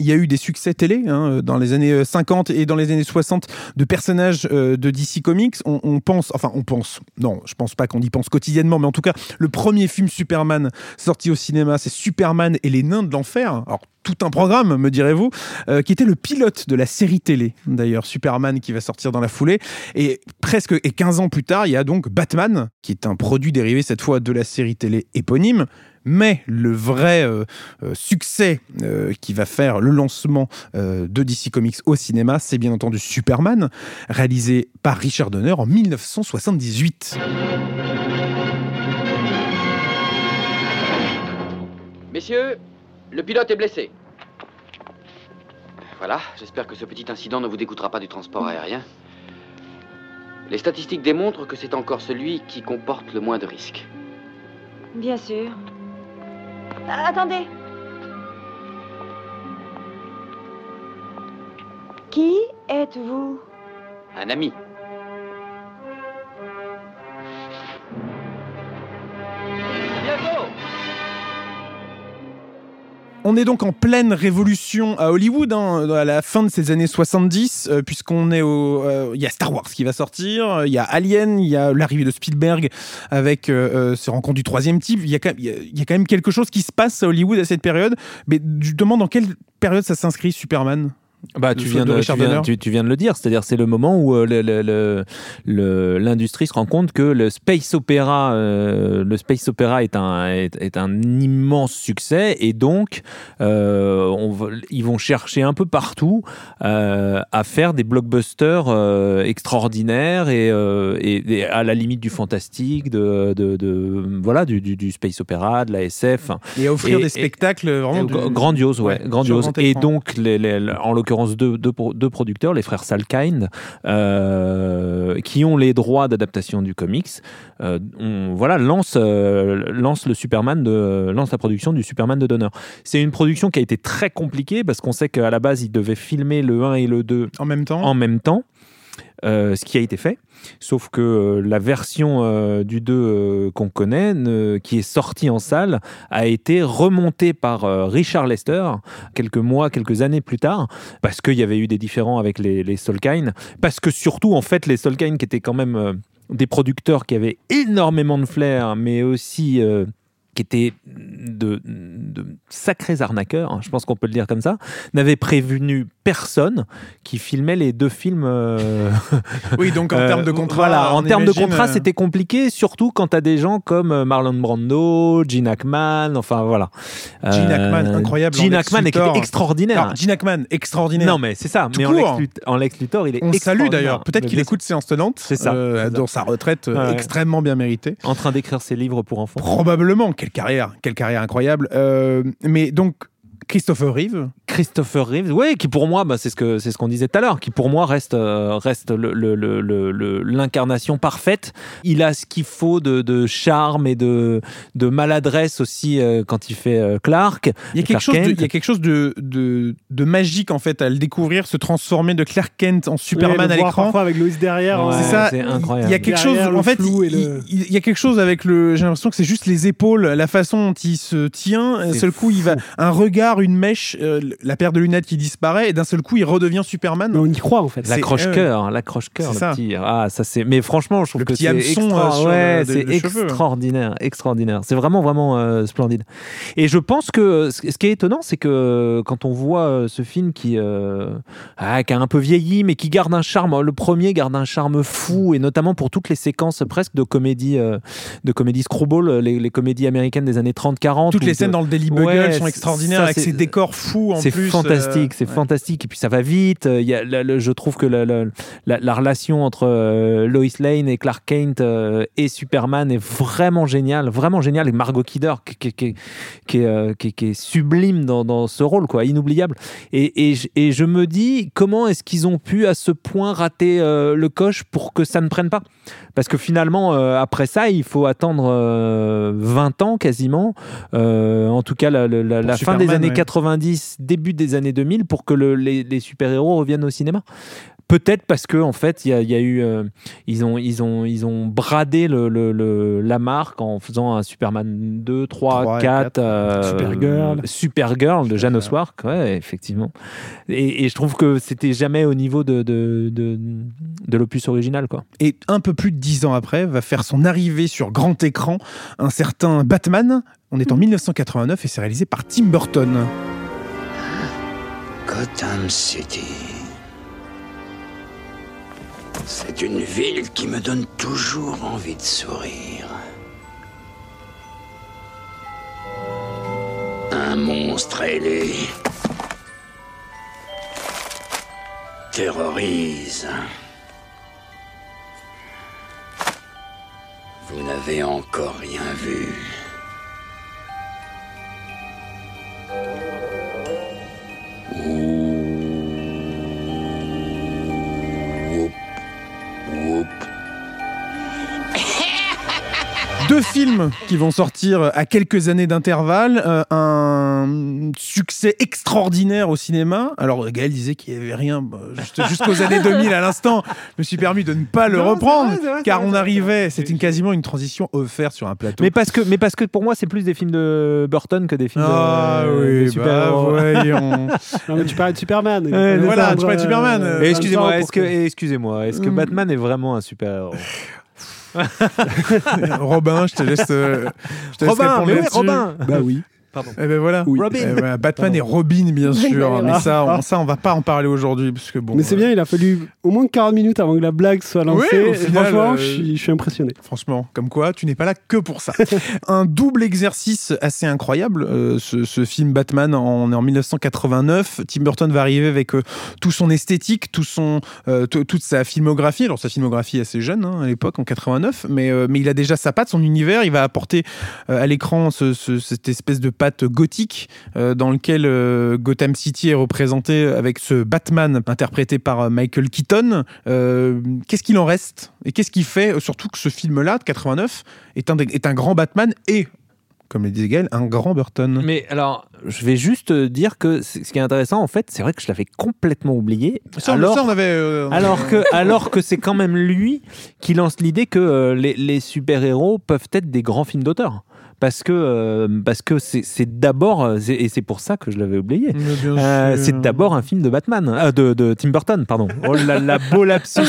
il y a eu des succès télé hein, dans les années 50 et dans les années 60 de personnages euh, de DC Comics. On, on pense, enfin on pense, non, je pense pas qu'on y pense quotidiennement, mais en tout cas, le premier film Superman sorti au cinéma, c'est Superman et les nains de l'enfer. Alors tout un programme, me direz-vous, euh, qui était le pilote de la série télé, d'ailleurs, Superman qui va sortir dans la foulée. Et presque et 15 ans plus tard, il y a donc Batman, qui est un produit dérivé cette fois de la série télé éponyme. Mais le vrai euh, euh, succès qui va faire le lancement de DC Comics au cinéma, c'est bien entendu Superman, réalisé par Richard Donner en 1978. Messieurs, le pilote est blessé. Voilà, j'espère que ce petit incident ne vous dégoûtera pas du transport aérien. Les statistiques démontrent que c'est encore celui qui comporte le moins de risques. Bien sûr. Ah, attendez. Qui êtes-vous? Un ami. On est donc en pleine révolution à Hollywood, hein, à la fin de ces années 70, euh, puisqu'on est au. euh, Il y a Star Wars qui va sortir, il y a Alien, il y a l'arrivée de Spielberg avec euh, euh, ce rencontre du troisième type. Il y, a quand même, quelque chose qui se passe à Hollywood à cette période. Mais justement, dans quelle période ça s'inscrit, Superman? Bah, tu, viens de de, Richard tu, viens, Donner. tu- tu viens de le dire, c'est-à-dire c'est le moment où euh, le- le- le- le- l'industrie se rend compte que le space opéra, euh, le space opéra est un, est, est un immense succès et donc euh, on ils vont chercher un peu partout à faire des blockbusters extraordinaires et, et- et à la limite du fantastique, de, de- de- voilà, du, du- du space opéra, de la SF. Et à offrir Et- des spectacles vraiment Et du- grandiose, ouais, ouais, grandiose. sur grand Et donc, les- les- en l'occurrence, l'occurrence deux, deux, pro- deux producteurs, les frères Salkind, euh, qui ont les droits d'adaptation du comics, euh, on, voilà, lance, euh, lance le Superman de, lance la production du Superman de Donner. C'est une production qui a été très compliquée parce qu'on sait qu'à la base, ils devaient filmer le 1 et le 2 En même temps, en même temps, euh, ce qui a été fait. Sauf que euh, la version euh, du 2 euh, qu'on connaît, qui est sortie en salle, a été remontée par Richard Lester quelques mois, quelques années plus tard, parce qu'il y avait eu des différends avec les, Solkine, parce que surtout, en fait, les Solkine qui étaient quand même des producteurs qui avaient énormément de flair, mais aussi... qui étaient de, de sacrés arnaqueurs, hein, je pense qu'on peut le dire comme ça, n'avaient prévenu personne qui filmait les deux films. euh, oui, donc en euh, termes de contrat, Voilà, en termes de contrat, euh, c'était compliqué, surtout quand tu as des gens comme Marlon Brando, Gene Hackman, enfin voilà. Gene Hackman, incroyable en Gene Hackman était extraordinaire. Alors, Gene Hackman, extraordinaire. non, mais c'est ça. Tout mais en Lex, court. En Lex Luthor, il est On salue d'ailleurs. Peut-être qu'il écoute séance tenante. C'est ça, euh, dans sa retraite Ouais. extrêmement bien méritée. En train d'écrire ses livres pour enfants. Probablement. Quelle carrière. Quelle carrière incroyable. Euh, mais donc, Christopher Reeve. Christopher Reeves, oui, qui pour moi, bah, c'est ce que c'est ce qu'on disait tout à l'heure, qui pour moi reste euh, reste le- le- le- le- le- l'incarnation parfaite. Il a ce qu'il faut de, de charme et de de maladresse aussi euh, quand il fait euh, Clark. Il y a quelque Clark chose, de, il y a quelque chose de, de, de magique en fait à le découvrir, se transformer de Clark Kent en Superman à l'écran. Avec Loïs derrière. Ouais. C'est ça. c'est incroyable. Il y a quelque chose. Derrière le En fait, il, le- il- il y a quelque chose avec le. J'ai l'impression que c'est juste les épaules, la façon dont il se tient. Seul coup, il va un regard, une mèche, euh, la paire de lunettes qui disparaît, et d'un seul coup, il redevient Superman. Mais on y croit en fait. C'est- L'accroche-cœur, l'accroche-cœur, C'est le ça. petit. Ah, ça c'est. Mais franchement, je trouve Le que c'est extra- euh, ouais, cheveux. extraordinaire, extraordinaire. C'est vraiment, vraiment euh, splendide. Et je pense que ce qui est étonnant, c'est que quand on voit euh, ce film qui, euh, ah, qui a un peu vieilli, mais qui garde un charme. Le premier garde un charme fou, et notamment pour toutes les séquences presque de comédie, euh, de comédie screwball, les, les comédies américaines des années 30-40. Toutes les de- scènes dans le Daily Bugle Ouais, sont extraordinaires ça, avec c'est- ces décors fous en c'est plus. fantastique, euh, c'est ouais. fantastique. Et puis ça va vite. Il y a, la- le- je trouve que la, la- la- la relation entre euh, Lois Lane et Clark Kent euh, et Superman est vraiment géniale, vraiment géniale. Et Margot Kidder qui, qui- qui- qui est, euh, sublime dans, dans ce rôle, quoi, inoubliable. Et, et je- et je me dis comment est-ce qu'ils ont pu à ce point rater euh, le coche pour que ça ne prenne pas? Parce que finalement, euh, après ça, il faut attendre euh, 20 ans quasiment. Euh, en tout cas, la, la- la- la fin des années. 90, début des années 2000, pour que le- les, les super-héros reviennent au cinéma. Peut-être parce que en fait, il y, a- il y a eu, euh, ils ont, ils ont, ils ont bradé le, le- le- la marque en faisant un Superman 2, 3, Trois et 4, quatre. euh, Supergirl. Supergirl de Jeanne Oswark, ouais, effectivement. Et, et je trouve que c'était jamais au niveau de, de, de, de l'opus original, quoi. Et un peu plus de dix ans après, va faire son arrivée sur grand écran un certain Batman. On est en 1989 et c'est réalisé par Tim Burton. Gotham City. C'est une ville qui me donne toujours envie de sourire. Un monstre ailé terrorise. Vous n'avez encore rien vu. Oh. Deux films qui vont sortir à quelques années d'intervalle, euh, un succès extraordinaire au cinéma. Alors Gaël disait qu'il n'y avait rien bah, juste- jusqu'aux années 2000 à l'instant. Je me suis permis de ne pas le Non, reprendre vrai, c'est vrai, car on arrivait, c'était une quasiment une transition offerte sur un plateau. Mais parce que, mais parce que pour moi, c'est plus des films de Burton que des films ah de, oui, de bah, super-héros. voyons. Non, mais tu parlais de Superman. Ouais, voilà, tu parlais de Superman, euh, Et 20 ans excusez-moi, est-ce que, excusez-moi, est-ce que. Batman est vraiment un super-héros? Robin, je te laisse, euh, je te laisse Robin, répondre mais oui, là-dessus. Robin Bah oui. Pardon. Eh ben voilà. Oui. Robin. Eh ben, Batman Pardon. et Robin, bien sûr. Mais ça, on, ça, on va pas en parler aujourd'hui parce que bon. Mais c'est euh, bien, il a fallu au moins 40 minutes avant que la blague soit lancée. Oui, au Et final, franchement, euh, je, suis, impressionné. Franchement, comme quoi, tu n'es pas là que pour ça. un double exercice assez incroyable. euh, ce, ce film Batman, en- on est en 1989. Tim Burton va arriver avec euh, tout son esthétique, tout son, euh, toute sa filmographie. Alors sa filmographie est assez jeune hein, à l'époque, en 89, mais, euh, mais il a déjà sa patte, son univers. Il va apporter euh, à l'écran ce- ce- cette espèce de patte gothique euh, dans lequel euh, Gotham City est représenté avec ce Batman interprété par euh, Michael Keaton. Qu'est-ce qu'il en reste? Et qu'est-ce qui fait? Surtout que ce film-là de 89 est un, est un grand Batman et comme le disait Gaël, un grand Burton. Mais alors, je vais juste dire que ce qui est intéressant, en fait, c'est vrai que je l'avais complètement oublié. Ça, alors, ça, on avait, euh, alors que, alors que c'est quand même lui qui lance l'idée que les, les super-héros peuvent être des grands films d'auteur. Parce que euh, parce que c'est d'abord euh, et c'est pour ça que je l'avais oublié. Euh, c'est d'abord un film de Batman, euh, de, de Tim Burton, pardon. Oh là, beau lapsus.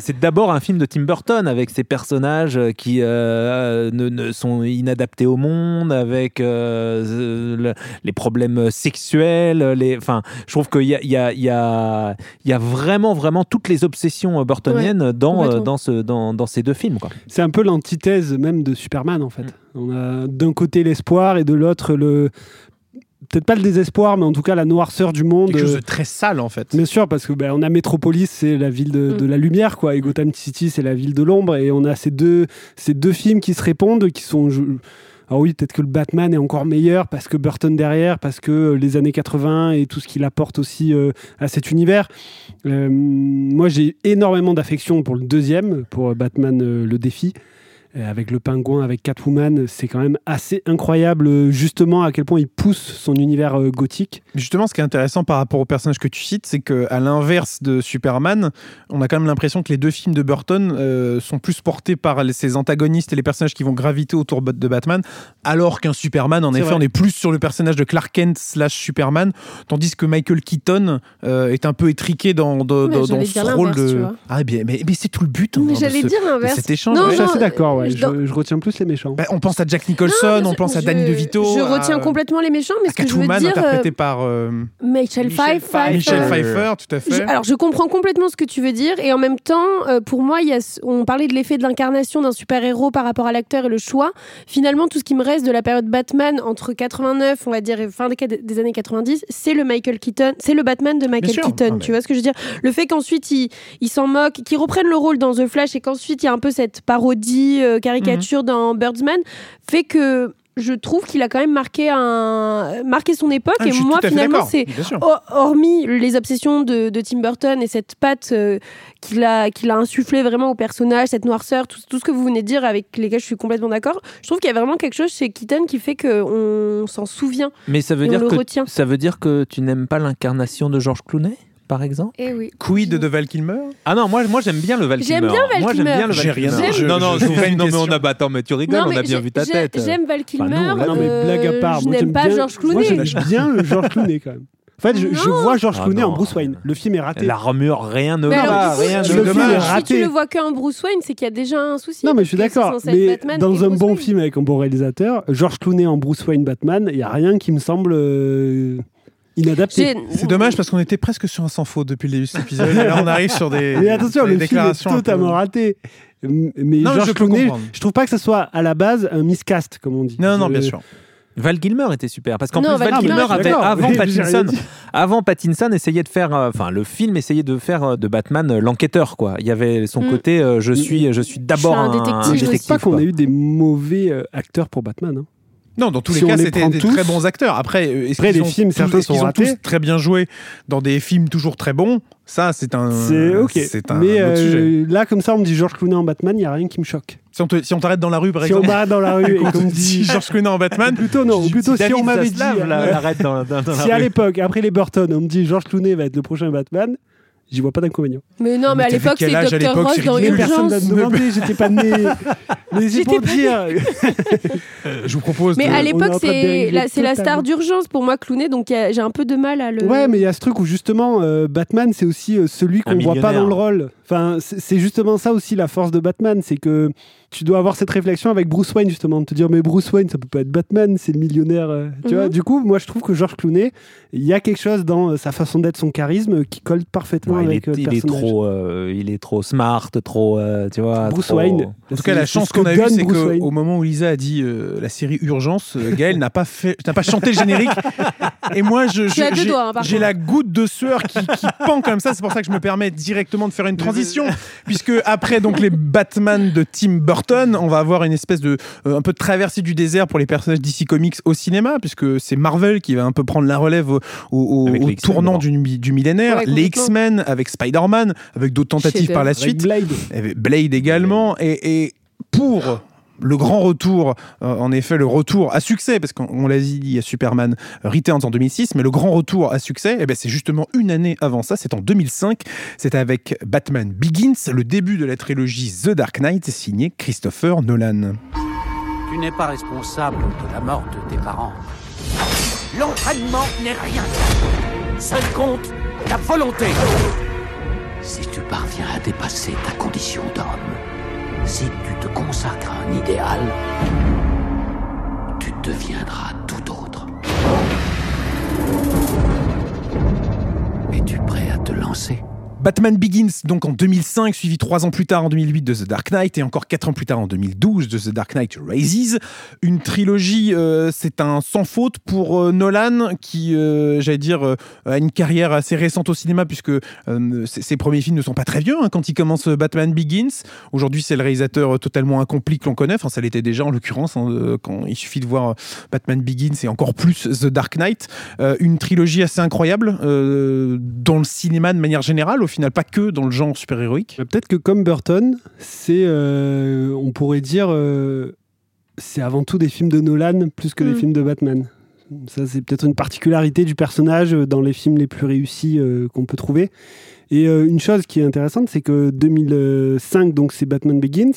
C'est d'abord un film de Tim Burton avec ces personnages qui euh, ne, ne sont inadaptés au monde, avec euh, le- les problèmes sexuels. Les, enfin, je trouve qu'il y a, il y, a, il y, a, y a vraiment, vraiment toutes les obsessions burtoniennes dans, dans, ce, dans, dans ces deux films. Quoi. C'est un peu l'antithèse même de Superman en fait. On a d'un côté l'espoir et de l'autre le peut-être pas le désespoir, mais en tout cas la noirceur du monde. quelque chose de euh, très sale en fait. Bien sûr, parce que ben, on a Metropolis, c'est la ville de, de Mm. la lumière, quoi, et Gotham City, c'est la ville de l'ombre, et on a ces deux, ces deux films qui se répondent, qui sont. je- Alors oui, peut-être que le Batman est encore meilleur parce que Burton derrière, parce que les années 80 et tout ce qu'il apporte aussi euh, à cet univers. Euh, moi, j'ai énormément d'affection pour le deuxième, pour Batman euh, le défi. Euh, Avec le pingouin, avec Catwoman, c'est quand même assez incroyable, euh, justement, à quel point il pousse son univers euh, gothique. Justement, ce qui est intéressant par rapport au personnage que tu cites, c'est que à l'inverse de Superman, on a quand même l'impression que les deux films de Burton euh, sont plus portés par ses antagonistes et les personnages qui vont graviter autour de Batman, alors qu'un Superman, en C'est effet, vrai. on est plus sur le personnage de Clark Kent slash Superman, tandis que Michael Keaton euh, est un peu étriqué dans, dans, Ouais, dans- j'allais dans ce rôle de. Ah, bien, mais, mais c'est tout le but. hein, Mais de j'allais ce- dire l'inverse. cet échange. Non, je suis assez d'accord, ouais. Je- je, je retiens plus les méchants. Bah, on pense à Jack Nicholson, Non, on pense à je- Danny DeVito. Je à- retiens complètement les méchants, mais à ce que je veux dire. interprété euh, par euh, Michael Pfeiffer. Michel Euh, Pfeiffer, tout à Je- fait. alors, je comprends complètement ce que tu veux dire, et en même temps, euh, pour moi, il y a, on parlait de l'effet de l'incarnation d'un super-héros par rapport à l'acteur et le choix. Finalement, tout ce qui me reste de la période Batman entre 89, on va dire, et fin des, des années 90, c'est le Michael Keaton, c'est le Batman de Michael. Keaton. Ah, mais- Tu vois ce que je veux dire? Le fait qu'ensuite il, il s'en moque, qu'il reprenne le rôle dans The Flash, et qu'ensuite il y a un peu cette parodie, euh, caricature dans Birdsman, fait que je trouve qu'il a quand même marqué un marqué son époque Ah, et moi finalement c'est hormis les obsessions de, de Tim Burton et cette patte euh, qu'il a, qu'il a insufflé vraiment au personnage, cette noirceur, tout, tout ce que vous venez de dire avec lesquels je suis complètement d'accord, je trouve qu'il y a vraiment quelque chose chez Keaton qui fait qu'on s'en souvient. Mais ça veut, Et on dire le que, retient. ça veut dire que tu n'aimes pas l'incarnation de George Clooney, par exemple Eh oui. Quid de Val Kilmer? Ah non, moi, moi j'aime bien le Val J'aime Kilmer. bien Val Moi j'aime Kilmer. bien le J'ai Val rien Kilmer. je- non, non, je- fais une non, mais on question. a, bah, attends, mais tu rigoles, Non, on a bien j'ai- vu ta j'ai- tête. J'aime Val Kilmer. nous, on l'a- Non, mais blague à part. euh, je moi, n'aime j'aime pas bien- George Moi, Clooney. j'aime bien le George Clooney quand même. En fait, je, je Non. vois George Ah Clooney en non. Bruce Wayne. Le film est raté. L'armure, rien ne Mais va, alors, du coup, rien si ne le tu- film est va. Si raté. tu le vois qu'un Bruce Wayne, c'est qu'il y a déjà un souci. Non, mais je suis que c'est d'accord. censé être Mais Batman et dans un Bruce bon Wayne. film avec un bon réalisateur, George Clooney en Bruce Wayne Batman, il n'y a rien qui me semble euh, inadapté. C'est dommage parce qu'on était presque sur un sans faute depuis le début de cet épisode. Et là, on arrive sur des, Mais attention, sur des le film est déclarations. un peu- totalement raté. Mais Non, George je peux Clooney, comprendre. je trouve pas que ce soit à la base un miscast, comme on dit. Non, non, Je- bien sûr. Val Kilmer était super parce qu'en plus Val Val suis avait avant Oui, Pattinson, avant Pattinson essayait de faire, euh, enfin le film essayait de faire euh, de Batman euh, l'enquêteur quoi. Il y avait son Mm. côté, euh, je suis, je suis d'abord un un, détective. Je détective, pas qu'on a eu des mauvais euh, acteurs pour Batman. hein. Non, dans tous Si les cas, c'était des tous- très bons acteurs. Après, euh, est-ce Après, qu'ils les ont films, tous- certains est-ce qu'ils sont ont ratés. tous très bien joué dans des films toujours très bons? Ça, c'est un. C'est ok. C'est un, Mais autre sujet. euh, là, comme ça, on me dit George Clooney en Batman, il n'y a rien qui me choque. Si on te- si on t'arrête dans la rue, par si on exemple, m'arrête dans la rue et qu'on me dit. George Clooney en Batman, Plutôt non, plutôt si on m'avait dit. L'arrête dans, dans- dans la Si à rue. l'époque, après les Burton, on me dit George Clooney va être le prochain Batman, j'y vois pas d'inconvénient. Mais non, mais, Mais à l'époque, quel c'est âge à Dr. l'époque, Ross dans ridicule. Personne Urgence. n'a demandé, j'étais pas né. Mais c'est pour pas dire. je vous propose. Mais de- à l'époque, c'est la, c'est la star d'urgence pour moi, Clooney, donc j'ai un peu de mal à le. Ouais, mais il y a ce truc où justement euh, Batman, c'est aussi euh, celui qu'on voit pas dans le rôle. Enfin, c'est justement ça aussi la force de Batman, c'est que tu dois avoir cette réflexion avec Bruce Wayne justement, de te dire mais Bruce Wayne, ça peut pas être Batman, c'est le millionnaire. euh, Tu Mhm. vois, du coup, moi je trouve que George Clooney, il y a quelque chose dans euh, sa façon d'être, son charisme, qui colle parfaitement Ouais, il, avec est, euh, le il est trop, euh, il est trop smart, trop, euh, tu vois. Bruce trop- Wayne. En tout cas, la chance qu'on a eue, c'est qu'au moment où Lisa a dit euh, la série Urgence, Gaël n'a pas fait, n'a pas chanté le générique. Et moi, je, j'ai hein, la goutte de sueur qui, qui pend comme ça. C'est pour ça que je me permets directement de faire une transition. Transition, puisque après donc les Batman de Tim Burton, on va avoir une espèce de euh, un peu de traversée du désert pour les personnages DC Comics au cinéma, puisque c'est Marvel qui va un peu prendre la relève au, tournant du, du millénaire. Ouais, les. X-Men avec Spider-Man, avec d'autres tentatives par la Avec suite. Blade. Y avait Blade également. Et, et pour le grand retour, euh, en effet, le retour à succès, parce qu'on on l'a dit, il y a Superman Returns en 2006, mais le grand retour à succès, eh ben, c'est justement une année avant ça, c'est en 2005. C'est avec Batman Begins, le début de la trilogie The Dark Knight, signé Christopher Nolan. Tu n'es pas responsable de la mort de tes parents. L'entraînement n'est rien. Seul compte la volonté. Si tu parviens à dépasser ta condition d'homme, si tu te consacres à un idéal, tu deviendras tout autre. Es-tu prêt à te lancer? Batman Begins, donc en 2005, suivi trois ans plus tard en 2008 de The Dark Knight et encore quatre ans plus tard en 2012 de The Dark Knight Rises. Une trilogie, euh, c'est un sans faute pour euh, Nolan qui, euh, j'allais dire, a une carrière assez récente au cinéma puisque ses, premiers films ne sont pas très vieux hein, quand il commence Batman Begins. Aujourd'hui, c'est le réalisateur totalement incomplet que l'on connaît. Enfin, ça l'était déjà en l'occurrence hein, quand il suffit de voir Batman Begins et encore plus The Dark Knight. Une trilogie assez incroyable dans le cinéma de manière générale, au final pas que dans le genre super-héroïque. Euh, Peut-être que comme Burton, c'est, euh, on pourrait dire, euh, c'est avant tout des films de Nolan plus que des Mm. films de Batman. Ça, c'est peut-être une particularité du personnage dans les films les plus réussis euh, qu'on peut trouver. Et euh, une chose qui est intéressante, c'est que 2005, donc c'est Batman Begins,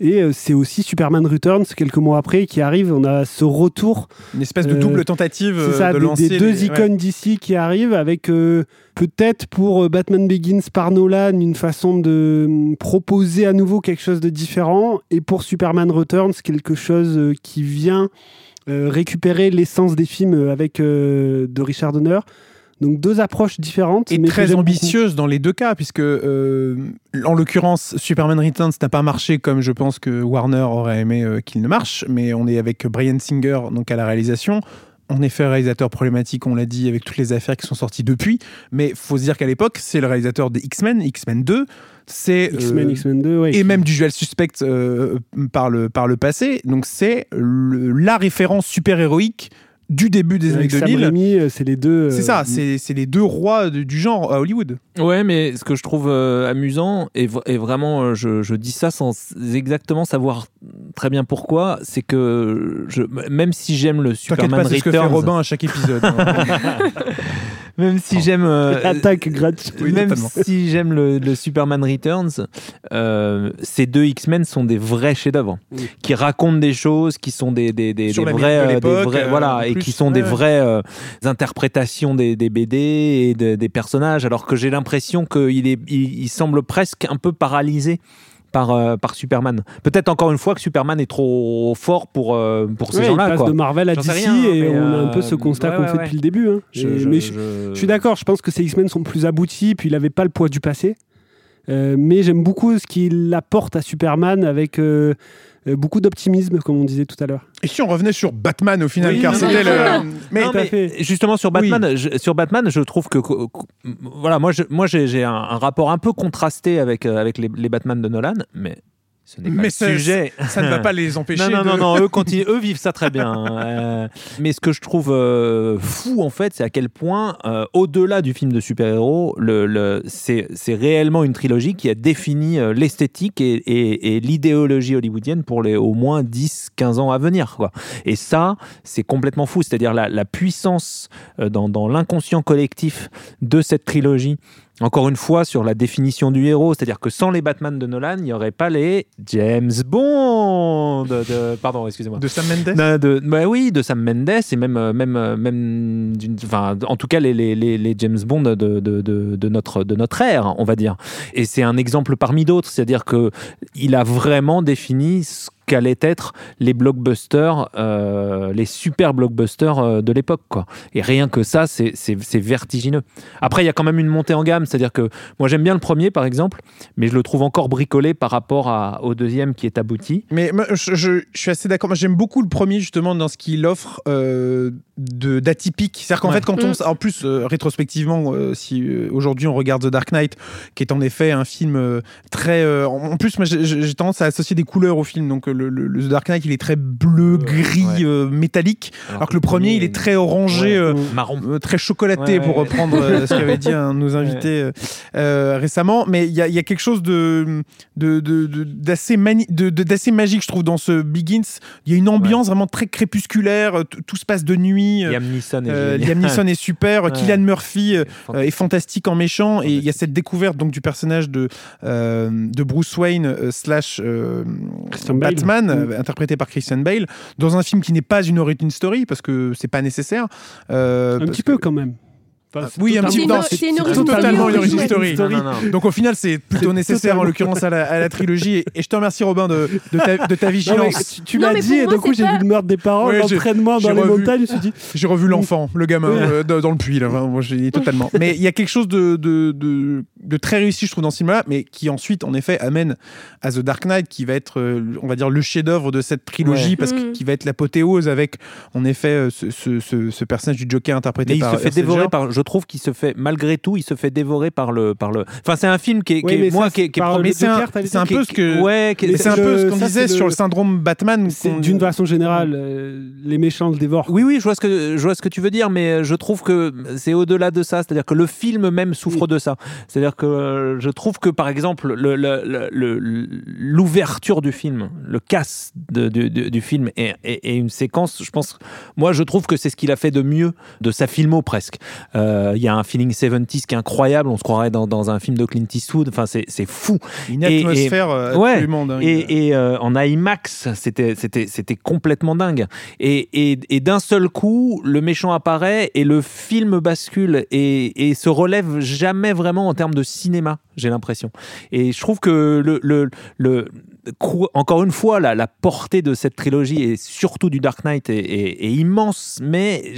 et euh, c'est aussi Superman Returns quelques mois après qui arrive. On a ce retour Une espèce de double tentative c'est euh, ça, de des, lancer des deux les- ouais. icônes d'ici qui arrivent avec peut-être pour Batman Begins par Nolan une façon de hum, proposer à nouveau quelque chose de différent et pour Superman Returns quelque chose qui vient récupérer l'essence des films avec de Richard Donner. Donc deux approches différentes et mais très j'aime ambitieuse dans les deux cas, puisque euh, en l'occurrence, Superman Returns n'a pas marché comme je pense que Warner aurait aimé euh, qu'il ne marche, mais on est avec Brian Singer donc à la réalisation. En effet, réalisateur problématique, on l'a dit, avec toutes les affaires qui sont sorties depuis. Mais faut se dire qu'à l'époque, c'est le réalisateur des X-Men, X-Men 2. C'est beaucoup. X-Men, euh, X-Men 2, ouais, et même du Dual Suspect euh, par, le, par le passé. Donc c'est la référence super-héroïque du début des années avec Sam 2000. Raimi, euh, c'est les deux. C'est euh, ça, c'est c'est les deux rois de- du genre à Hollywood. Ouais, mais ce que je trouve euh, amusant, et, vraiment, je, je dis ça sans exactement savoir très bien pourquoi, c'est que je, même si j'aime le Superman pas, c'est ce que fait Returns, Robin à chaque épisode. hein. même si j'aime euh, Attaque gratuite. Oui, même totalement. si j'aime le, le Superman Returns, euh, ces deux X-Men sont des vrais chefs-d'œuvre Oui. qui racontent des choses, qui sont des, des, des, vrais, de euh, des vrais- euh, voilà, et plus. qui sont des vraies euh, interprétations des, des BD et de- des personnages, alors que j'ai l'impression qu'il est, il, il semble presque un peu paralysé. Par, euh, par Superman. Peut-être encore une fois que Superman est trop fort pour, euh, pour ces Ouais, il gens-là. passe quoi. de Marvel à DC rien, et on a un peu euh, ce constat ouais, qu'on ouais, fait ouais. depuis le début. hein. Je- Et- je- mais je, je- je suis d'accord, je pense que ces X-Men sont plus aboutis, puis il n'avait pas le poids du passé. Euh, mais j'aime beaucoup ce qu'il apporte à Superman avec euh, beaucoup d'optimisme, comme on disait tout à l'heure. Et si on revenait sur Batman au final, Oui, car c'était le. Mais Non, Tout à mais fait. justement sur Batman, je, sur Batman, je trouve que que- que- voilà, moi, je, moi, j'ai j'ai un, un rapport un peu contrasté avec euh, avec les, les Batman de Nolan, mais ce n'est pas Mais le ça- sujet. ça ne va pas les empêcher. Non, non, de- non, non, eux, continuent, eux vivent ça très bien. hein. Euh, mais ce que je trouve euh, fou, en fait, c'est à quel point, euh, au-delà du film de super-héros, le, le- c'est c'est réellement une trilogie qui a défini l'esthétique et, et- et l'idéologie hollywoodienne pour les au moins 10-15 ans à venir. Quoi. Et ça, c'est complètement fou. C'est-à-dire la, la puissance dans, dans l'inconscient collectif de cette trilogie. Encore une fois, sur la définition du héros, c'est-à-dire que sans les Batman de Nolan, il n'y aurait pas les James Bond. De, pardon, excusez-moi. De Sam Mendes de, bah oui, de Sam Mendes et même, euh, même, euh, même enfin, en tout cas les, les, les, James Bond de, de, de, de notre, de notre ère, on va dire. Et c'est un exemple parmi d'autres, c'est-à-dire que il a vraiment défini ce qu'allaient être les blockbusters, euh, les super blockbusters euh, de l'époque. quoi. Et rien que ça, c'est c'est- c'est vertigineux. Après, il y a quand même une montée en gamme, c'est-à-dire que moi j'aime bien le premier par exemple, mais je le trouve encore bricolé par rapport à- au deuxième qui est abouti. Mais moi, je, je- je suis assez d'accord. Moi, j'aime beaucoup le premier, justement, dans ce qu'il offre euh, de- d'atypique. C'est-à-dire qu'en Ouais. fait, quand Mm. on. En plus, euh, rétrospectivement, euh, si euh, aujourd'hui on regarde The Dark Knight, qui est en effet un film euh, très. euh, en plus, moi, j'ai- tendance à associer des couleurs au film. Donc, euh, le, le- Dark Knight, il est très bleu, gris, ouais. euh, métallique. Alors, que le premier, il est très orangé. Ouais. euh, marron. euh, très chocolaté Ouais, pour reprendre euh, ce qu'avait dit un nos invités récemment mais il y, a- il y a quelque chose de de- de- de- d'assez mani- magique je trouve dans ce Begins il y a une ambiance vraiment très crépusculaire t- tout se passe de nuit Liam Neeson est euh, génial. Liam Neeson est super, Ouais. Killian Murphy euh, est fantastique en méchant et il y a cette découverte donc du personnage de euh, de Bruce Wayne euh, slash euh, Christian Bale. Batman Mm. euh, interprété par Christian Bale dans un film qui n'est pas une origin story parce que c'est pas nécessaire euh, Un petit que- peu quand même. Enfin, c'est oui, un petit peu. C'est une- totalement story une origin story. Non, non, non. Donc au final, c'est plutôt nécessaire en l'occurrence à la, à la trilogie. Et, et je te remercie Robin de, de, ta, de ta Non, mais vigilance. tu tu mais dit et d'un coup j'ai pas- vu le meurtre des parents, Oui, j'ai- l'entraînement dans les revu. montagnes, J'ai revu l'enfant, le gamin, euh, dans, dans le puits. Là. Enfin, moi, j'ai totalement. Mais il y a quelque chose de, de, de, très réussi, je trouve, dans ce film-là, mais qui ensuite, en effet, amène à The Dark Knight, qui va être, euh, on va dire, le chef-d'œuvre de cette trilogie, Ouais. parce Mhm. que qui va être l'apothéose avec, en effet, euh, ce, ce, ce, ce personnage du Joker interprété Mais il par se fait dévorer par. Je trouve qu'il se fait malgré tout, il se fait dévorer par le par le. Enfin, c'est un film qui est, qui Oui, est- moi ça, qui est, qui est c'est un, un qui- peu ce que. Ouais, qui- c'est un peu ce qu'on disait sur le- le syndrome Batman. d'une façon générale euh, les méchants le dévorent. Oui, oui, je vois ce que je vois ce que tu veux dire, mais je trouve que c'est au-delà de ça. C'est-à-dire que le film même souffre de ça. C'est-à-dire que euh, je trouve que par exemple le- le- le- le- l'ouverture du film, le casse de- de- de- du film et, et- et une séquence, je pense, moi je trouve que c'est ce qu'il a fait de mieux de sa filmo presque. Euh, Il y a un feeling 70s qui est incroyable. On se croirait dans, dans un film de Clint Eastwood. Enfin, c'est fou. Une Et- et- atmosphère euh, ouais, absolument dingue. Et, et, euh, en IMAX, c'était complètement dingue. Et, et, et d'un seul coup, le méchant apparaît et le film bascule et, et se relève jamais vraiment en termes de cinéma. J'ai l'impression. Et je trouve que le, le, encore une fois, la, la portée de cette trilogie et surtout du Dark Knight est, immense. Mais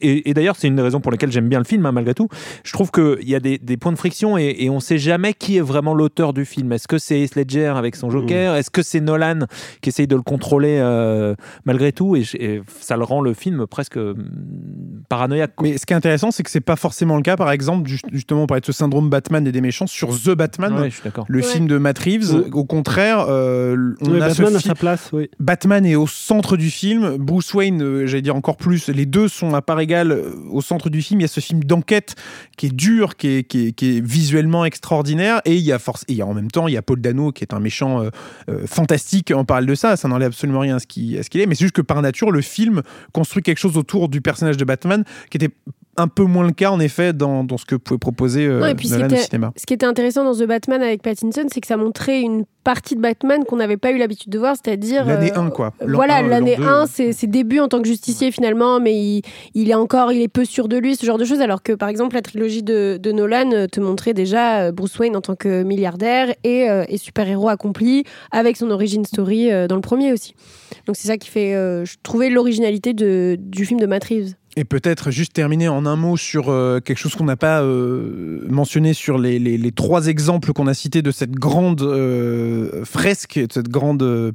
et, d'ailleurs, c'est une des raisons pour lesquelles j'aime bien le film, hein, malgré tout. Je trouve qu'il y a des, des points de friction et, on sait jamais qui est vraiment l'auteur du film. Est-ce que c'est Heath Ledger avec son Joker? Est-ce que c'est Nolan qui essaye de le contrôler euh, malgré tout? Et, ça le rend le film presque hum, paranoïaque. Mais ce qui est intéressant, c'est que c'est pas forcément le cas. Par exemple, ju- justement, on parlait ce syndrome Batman et des méchants sur The Batman, Ouais, je suis d'accord. le Ouais. film de Matt Reeves. Ouais. Au contraire, euh, on Ouais, a Batman ce à sa place, oui. Batman est au centre du film. Bruce Wayne, euh, j'allais dire encore plus. Les deux sont à part égale euh, au centre du film. Il y a ce film d'enquête qui est dur, qui est, qui est, qui est visuellement extraordinaire. Et il y a force, et il y a en même temps, il y a Paul Dano qui est un méchant euh, euh, fantastique. On parle de ça, ça n'enlève absolument rien à ce qui- à ce qu'il est. Mais c'est juste que par nature, le film construit quelque chose autour du personnage de Batman qui était un peu moins le cas en effet dans, dans ce que pouvait proposer euh, Non, et puis Nolan au cinéma. Ce qui était intéressant dans The Batman avec Pattinson, c'est que ça montrait une partie de Batman qu'on n'avait pas eu l'habitude de voir, c'est-à-dire. L'année euh, 1 quoi. L'an Voilà, 1, l'année l'an 2. 1, c'est ses débuts en tant que justicier finalement, mais il, il est encore, il est peu sûr de lui, ce genre de choses. Alors que par exemple, la trilogie de, de Nolan euh, te montrait déjà euh, Bruce Wayne en tant que milliardaire et, euh, et super-héros accompli, avec son origin story euh, dans le premier aussi. Donc c'est ça qui fait, euh, je trouvais l'originalité du film de Matt Reeves. Et peut-être juste terminer en un mot sur euh, quelque chose qu'on n'a pas euh, mentionné sur les, trois exemples qu'on a cités de cette grande euh, fresque, de cette grande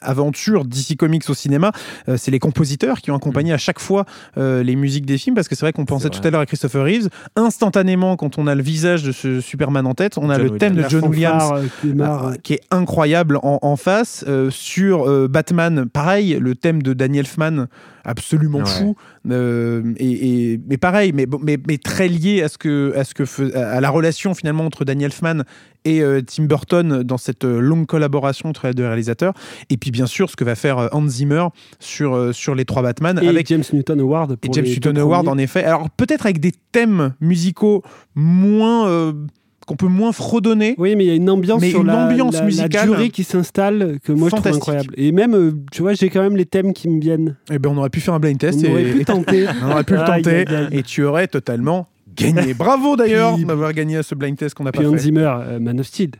aventure d'ici Comics au cinéma. Euh, c'est les compositeurs qui ont accompagné à chaque fois euh, les musiques des films, parce que c'est vrai qu'on pensait vrai. tout à l'heure à Christopher Reeves. Instantanément, quand on a le visage de ce Superman en tête, on a John le thème de John Williams euh, qui est incroyable en, en face. Sur Batman, pareil, le thème de Daniel Elfman, absolument Ouais. fou. Et, et- mais pareil, mais, mais, mais très lié à, ce que, à, ce que à la relation finalement entre Daniel Elfman et euh, Tim Burton dans cette euh, longue collaboration entre les deux réalisateurs. Et puis bien sûr, ce que va faire euh, Hans Zimmer sur, sur les trois Batman et avec James Newton Howard. et pour James les Newton Howard en effet. Alors peut-être avec des thèmes musicaux moins euh, qu'on peut moins fredonner. Oui, mais il y a une ambiance Mais sur une la, ambiance la- la musicale durée qui s'installe que moi je trouve incroyable. Et même, tu vois, j'ai quand même les thèmes qui me viennent. Eh ben on aurait pu faire un blind test On et, aurait pu tenter. on aurait pu le tenter et tu aurais totalement gagné. Bravo d'ailleurs Puis- d'avoir gagné à ce blind test qu'on n'a pas Puis fait. Zimmer, euh, Man of Steel.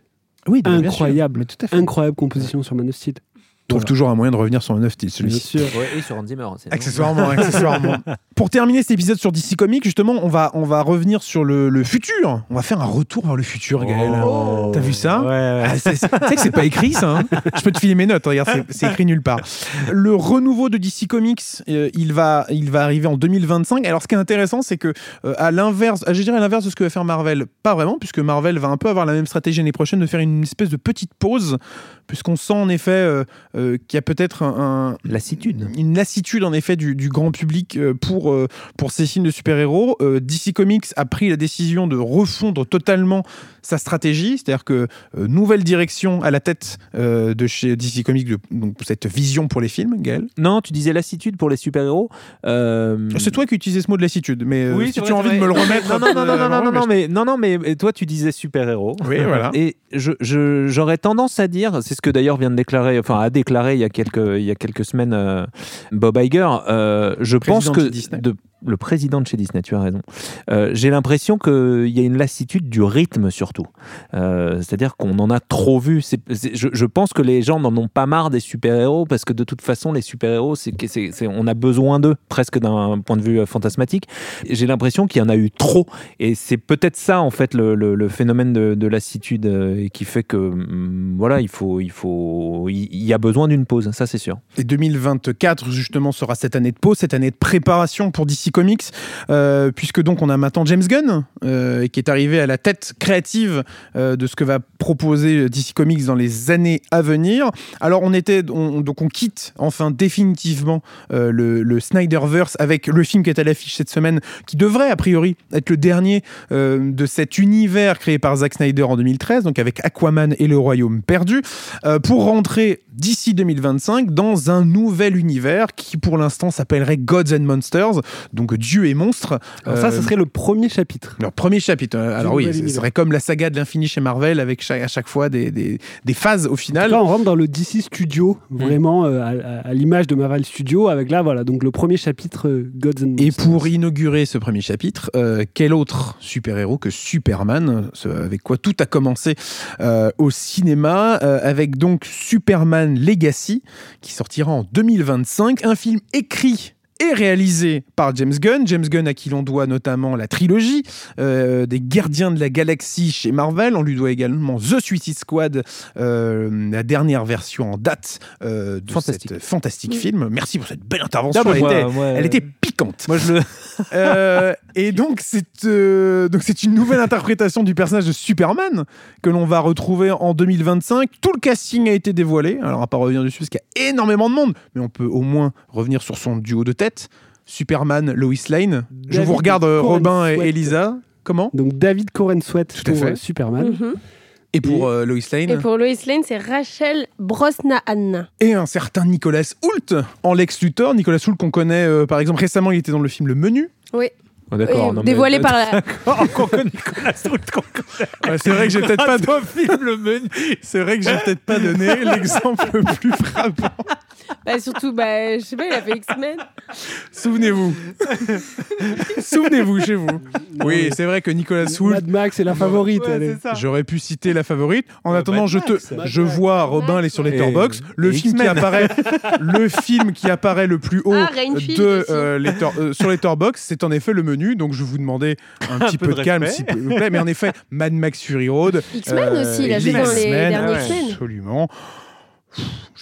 Oui, bien sûr. Incroyable. Tout à fait. Incroyable composition sur Man of Steel. Trouve Voilà. toujours un moyen de revenir sur Man of Steel, Bien celui-ci. sûr. Ouais, et sur Hans Zimmer Accessoirement, accessoirement. Pour terminer cet épisode sur DC Comics, justement, on va, on va revenir sur le, le futur. On va faire un retour vers le futur, Gaël. T'as vu ça Ouais, ouais. Ah, c'est- c'est- Tu sais que c'est pas écrit ça. hein Je peux te filer mes notes. Regarde, c'est- écrit nulle part. Le renouveau de DC Comics, euh, il va, il va arriver en 2025. Alors, ce qui est intéressant, c'est que euh, à l'inverse, ah, je dirais à l'inverse de ce que va faire Marvel, pas vraiment, puisque Marvel va un peu avoir la même stratégie l'année prochaine de faire une espèce de petite pause, puisqu'on sent en effet euh, euh, qu'il y a peut-être un, un- Lassitude. une lassitude en effet du, du grand public euh, pour, euh, pour ces films de super-héros. DC Comics a pris la décision de refondre totalement sa stratégie, c'est-à-dire que nouvelle direction à la tête de chez DC Comics, de- donc cette vision pour les films, Gaël? Non, tu disais lassitude pour les super-héros. C'est toi qui utilisais ce mot de lassitude, mais Oui, si tu vrai, as envie de me le remettre. Non, non, non, non, non, non, vraiment, non, mais non, non, mais toi, tu disais super-héros. Oui, voilà. Et je, je- j'aurais tendance à dire, c'est ce que d'ailleurs vient de déclarer, enfin a déclaré il y a quelques, il y a quelques semaines euh, Bob Iger. euh, je pense que de- le président de chez Disney, tu as raison. Euh, j'ai l'impression qu'il y a une lassitude du rythme surtout. Euh, c'est-à-dire qu'on en a trop vu. Je, pense que les gens n'en ont pas marre des super-héros parce que de toute façon, les super-héros, on a besoin d'eux presque d'un point de vue euh, fantasmatique. J'ai l'impression qu'il y en a eu trop. Et c'est peut-être ça, en fait, le, phénomène de, de lassitude qui fait que, hum, voilà, il faut, il faut, il y a besoin d'une pause, ça c'est sûr. Et 2024, justement, sera cette année de pause, cette année de préparation pour Comics, euh, puisque donc on a maintenant James Gunn, euh, qui est arrivé à la tête créative euh, de ce que va proposer DC Comics dans les années à venir. Alors on était, on- donc on quitte enfin définitivement le, le Snyderverse avec le film qui est à l'affiche cette semaine, qui devrait a priori être le dernier de cet univers créé par Zack Snyder en 2013, donc avec Aquaman et le Royaume perdu, pour rentrer d'ici 2025 dans un nouvel univers qui pour l'instant s'appellerait Gods and Monsters, donc Dieu et monstres. Alors ça, Euh, ce serait le premier chapitre. leur premier chapitre. Euh, Alors oui, ce serait comme la saga de l'infini chez Marvel avec chaque- à chaque fois des, des- des phases au final. Là, on rentre dans le DC Studio, vraiment euh, à, à- à l'image de Marvel Studio, avec là, voilà, donc le premier chapitre euh, Gods and Et Monsters. pour inaugurer ce premier chapitre, euh, quel autre super-héros que Superman, avec quoi tout a commencé euh, au cinéma, euh, avec donc Superman Legacy, qui sortira en 2025, un film écrit et réalisé par James Gunn. James Gunn à qui l'on doit notamment la trilogie euh, des Gardiens de la Galaxie chez Marvel. On lui doit également The Suicide Squad, euh, la dernière version en date euh, de Fantastique. cet fantastique film. Merci pour cette belle intervention. Ah, bah, elle, moi- était, moi, elle était piquante. Moi, je le. Euh, et donc c'est euh, donc c'est une nouvelle interprétation du personnage de Superman que l'on va retrouver en 2025. Tout le casting a été dévoilé. Alors on va pas revenir dessus parce qu'il y a énormément de monde, mais on peut au moins revenir sur son duo de tête. Superman, Lois Lane. Je vous regarde euh, Robin et. Elisa. Comment? Donc David Coren Sweat Tout à pour fait. euh, Superman. Mhm. Et pour euh, Lois Lane Et pour Lois Lane, c'est Rachel Brosnahan. et un certain Nicolas Hoult en Lex Luthor. Nicolas Hoult qu'on connaît euh, par exemple récemment, il était dans le film Le Menu. Oui. Oh, d'accord. Et non, mais- dévoilé par la... Qu'on connaît Nicolas. Ouais, c'est vrai que j'ai peut-être pas film le menu. c'est vrai que j'ai peut-être pas donné l'exemple le plus frappant. Bah, surtout, bah, je sais pas, il a fait X-Men. Souvenez-vous. Souvenez-vous chez vous. Oui, c'est vrai que Nicolas Hoult, Mad Max est la favorite. elle est- j'aurais pu citer la favorite. En attendant, je te, Max. je vois Robin aller sur les Et- Letterboxd. Le et film qui X-Men. apparaît, le film qui apparaît le plus haut Ah, Rainfield de aussi. euh, Letter- euh, sur Letterboxd, c'est en effet le menu. Donc je vous demandais un petit peu peu, de de calme, s'il vous plaît. Mais en effet, Mad Max Fury Road. X-Men euh, aussi, il a joué dans les X-Men. Absolument.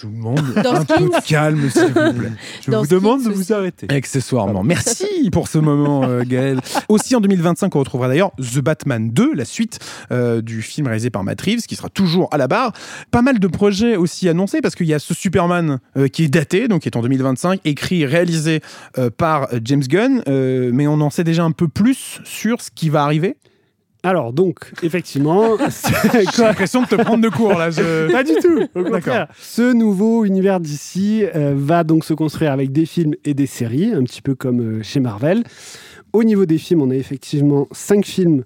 Je vous demande Dans un peu Skins. de calme, s'il vous plaît. Je Dans vous Skins demande de aussi. vous arrêter. Accessoirement. Merci pour ce moment, euh, Gaël. Aussi en 2025, on retrouvera d'ailleurs The Batman 2, la suite euh, du film réalisé par Matt Reeves, qui sera toujours à la barre. Pas mal de projets aussi annoncés, parce qu'il y a ce Superman euh, qui est daté, donc qui est en 2025, écrit et réalisé euh, par James Gunn, euh, mais on en sait déjà un peu plus sur ce qui va arriver. Alors, donc, effectivement, J'ai l'impression de te prendre de court, là. je- Pas du tout, au contraire. Ce nouveau univers d'ici va donc se construire avec des films et des séries, un petit peu comme euh, chez Marvel. Au niveau des films, on a effectivement cinq films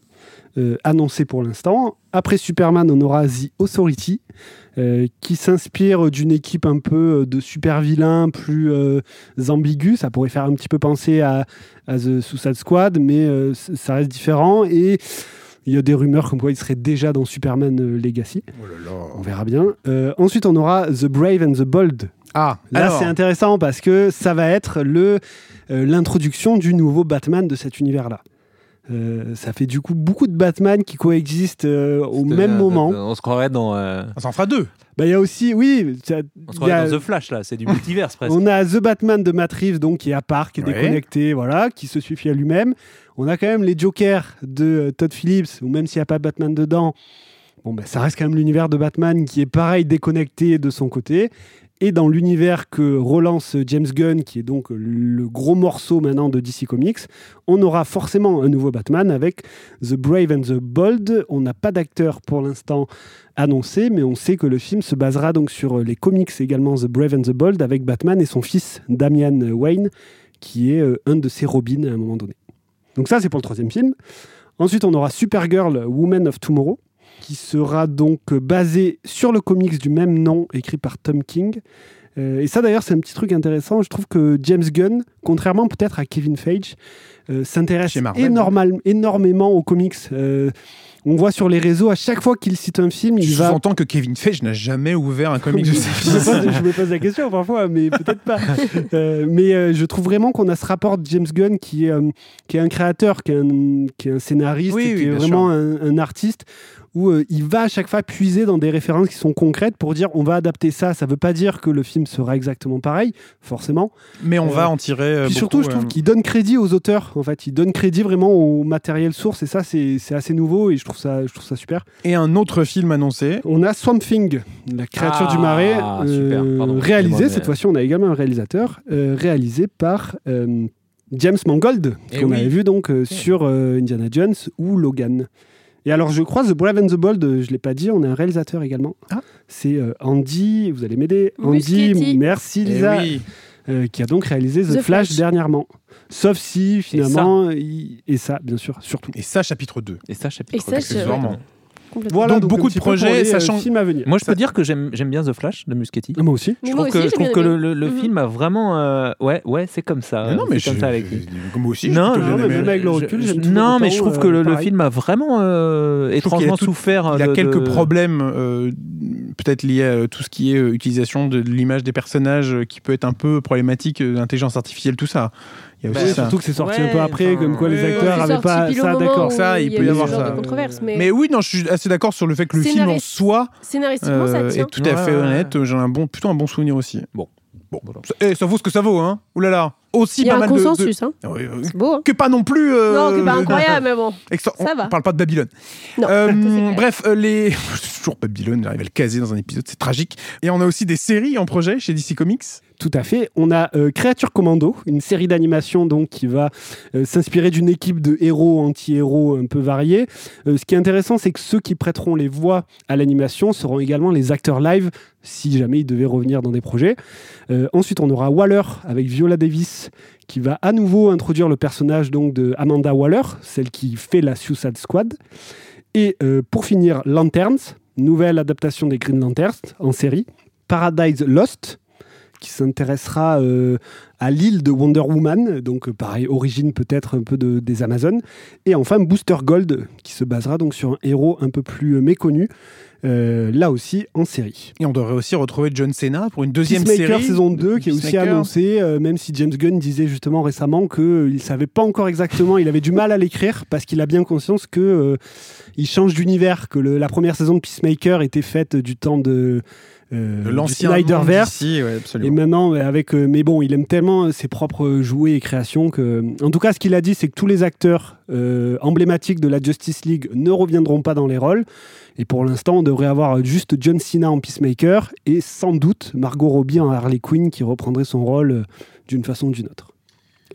euh, annoncés pour l'instant. Après Superman, on aura The Authority, euh, qui s'inspire d'une équipe un peu euh, de super vilains plus euh, ambigus. Ça pourrait faire un petit peu penser à, à The Suicide Squad, mais euh, ça reste différent. Et Il y a des rumeurs comme quoi il serait déjà dans Superman euh, Legacy. On verra bien. Euh, ensuite, on aura The Brave and the Bold. Ah, Là, alors, c'est intéressant parce que ça va être le euh, l'introduction du nouveau Batman de cet univers-là. Euh, ça fait du coup beaucoup de Batman qui coexistent euh, au même euh, moment. On se croirait dans, euh, ça en fera deux. Bah, Il y a aussi, oui, ça- on se il y a- croirait dans The Flash là, c'est du multiverse presque. on a The Batman de Matt Reeves, donc qui est à part, qui est Ouais. déconnecté, voilà, qui se suffit à lui-même. On a quand même les Jokers de euh, Todd Phillips, ou même s'il n'y a pas Batman dedans, bon, bah, ça reste quand même l'univers de Batman qui est pareil déconnecté de son côté. Et dans l'univers que relance James Gunn, qui est donc le gros morceau maintenant de DC Comics, on aura forcément un nouveau Batman avec The Brave and the Bold. On n'a pas d'acteur pour l'instant annoncé, mais on sait que le film se basera donc sur les comics également The Brave and the Bold avec Batman et son fils Damian Wayne, qui est euh, un de ses Robins à un moment donné. Donc ça, c'est pour le troisième film. Ensuite, on aura Supergirl, Woman of Tomorrow, qui sera donc basé sur le comics du même nom, écrit par Tom King. Euh, et ça, d'ailleurs, c'est un petit truc intéressant. Je trouve que James Gunn, contrairement peut-être à Kevin Feige, euh, s'intéresse énormément aux comics. Euh, on voit sur les réseaux, à chaque fois qu'il cite un film, il Je va sous-entends que Kevin Feige n'a jamais ouvert un comic de je, ses me fils. pose, je me pose la question parfois, mais peut-être pas. Euh, mais euh, je trouve vraiment qu'on a ce rapport de James Gunn qui est, euh, qui est un créateur, qui est un, qui est un scénariste, Oui, oui, qui est vraiment un, un artiste, où euh, il va à chaque fois puiser dans des références qui sont concrètes pour dire on va adapter ça. Ça veut pas dire que le film sera exactement pareil, forcément. Mais on Euh, va en tirer. euh, Puis beaucoup, surtout, je trouve euh, qu'il donne crédit aux auteurs. En fait, il donne crédit vraiment au matériel source, et ça, c'est c'est assez nouveau, et je trouve ça, je trouve ça super. Et un autre film annoncé. On a Swamp Thing, la créature Ah, du marais, super. euh, Pardon, réalisé, cette fois-ci on a également un réalisateur, euh, réalisé par euh, James Mangold, Eh qu'on oui. avait vu donc euh, sur euh, Indiana Jones ou Logan. Et alors, je crois The Brave and the Bold, euh, je ne l'ai pas dit, on est un réalisateur également. Ah. C'est euh, Andy, vous allez m'aider. Andy, merci eh Lisa. Euh, qui a donc réalisé The, Flash, dernièrement. Sauf si, finalement, et ça. Bien sûr, surtout. Et ça, chapitre 2. Et ça, chapitre 2. Complètement. Voilà, Donc, donc, beaucoup de projets, euh, sachant- à venir. Moi, je peux dire que j'aime bien The Flash de Muschietti. Ah, Moi aussi. Je trouve aussi, que, je trouve le, le- le film a vraiment. euh, ouais, ouais, c'est comme ça. Mais non, mais c'est comme je- ça avec lui. Moi aussi, Non, mais même avec le recul, je- je- non, mais je trouve que euh, le, pareil. film a vraiment euh, Je a étrangement souffert. Il a de- quelques problèmes, euh, peut-être liés à euh, tout ce qui est euh, utilisation de l'image des personnages, euh, qui peut être un peu problématique, euh, l'intelligence artificielle, tout ça. Il y a aussi Bah, ça. surtout que c'est sorti Ouais, un peu après, enfin, comme quoi les acteurs C'est avaient sorti pas ça, d'accord. Ça, il peut y avoir ça. de mais, Mais oui, non, je suis assez d'accord sur le fait que le film en soi scénaristiquement, ça euh, tient. est tout à fait ouais, honnête. J'ai un bon, plutôt un bon souvenir aussi. Bon. Bon. Voilà. Ça, eh, ça vaut ce que ça vaut, hein. Ouh là là. Aussi Il y a pas un mal de- de- consensus, hein. Ah beau. hein. Que pas non plus. euh, Non, c'est pas incroyable, mais bon. extra- Ça on va. parle pas de Babylone. Non, Euh, bref, les. Toujours Babylone, j'arrive à le caser dans un épisode, c'est tragique. Et on a aussi des séries en projet chez DC Comics. Tout à fait. On a euh, Créature Commando, une série d'animation donc qui va euh, s'inspirer d'une équipe de héros, anti-héros un peu variés. Euh, ce qui est intéressant, c'est que ceux qui prêteront les voix à l'animation seront également les acteurs live, si jamais ils devaient revenir dans des projets. Euh, ensuite, on aura Waller avec Viola Davis, qui va à nouveau introduire le personnage donc de Amanda Waller, celle qui fait la Suicide Squad. Et pour finir, Lanterns, nouvelle adaptation des Green Lanterns en série. Paradise Lost, qui s'intéressera euh, à l'île de Wonder Woman, donc euh, pareil, origine peut-être un peu de- des Amazones. Et enfin Booster Gold, qui se basera donc sur un héros un peu plus euh, méconnu, euh, là aussi en série. Et on devrait aussi retrouver John Cena pour une deuxième Peacemaker série. saison 2 qui est aussi Peacemaker. annoncé, euh, même si James Gunn disait justement récemment qu'il ne savait pas encore exactement, il avait du mal à l'écrire parce qu'il a bien conscience que euh, il change d'univers, que le- la première saison de Peacemaker était faite du temps de, euh, l'ancien Snyderverse. ouais, Et maintenant, avec, euh, mais bon, il aime tellement ses propres jouets et créations que, en tout cas, ce qu'il a dit, c'est que tous les acteurs euh, emblématiques de la Justice League ne reviendront pas dans les rôles. Et pour l'instant, on devrait avoir juste John Cena en Peacemaker et sans doute Margot Robbie en Harley Quinn qui reprendrait son rôle euh, d'une façon ou d'une autre.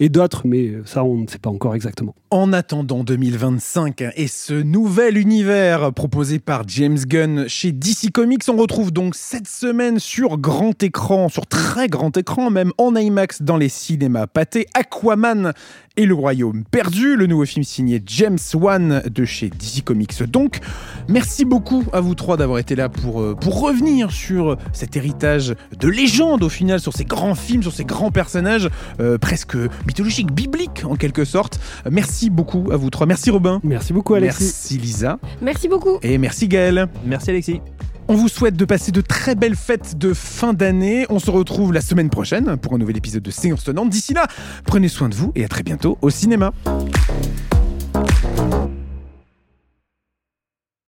Et d'autres, mais ça, on ne sait pas encore exactement. En attendant 2025 et ce nouvel univers proposé par James Gunn chez DC Comics, on retrouve donc cette semaine sur grand écran, sur très grand écran, même en IMAX dans les cinémas pâtés, Aquaman et le Royaume perdu, le nouveau film signé James Wan de chez DC Comics. Donc, merci beaucoup à vous trois d'avoir été là pour, euh, pour revenir sur cet héritage de légende au final, sur ces grands films, sur ces grands personnages, euh, presque mythologique, biblique en quelque sorte. Merci beaucoup à vous trois. Merci Robin. Merci beaucoup, Alexis. Merci Lisa. Merci beaucoup. Et merci Gaël. Merci Alexis. On vous souhaite de passer de très belles fêtes de fin d'année. On se retrouve la semaine prochaine pour un nouvel épisode de Séance Tenante. D'ici là, prenez soin de vous et à très bientôt au cinéma.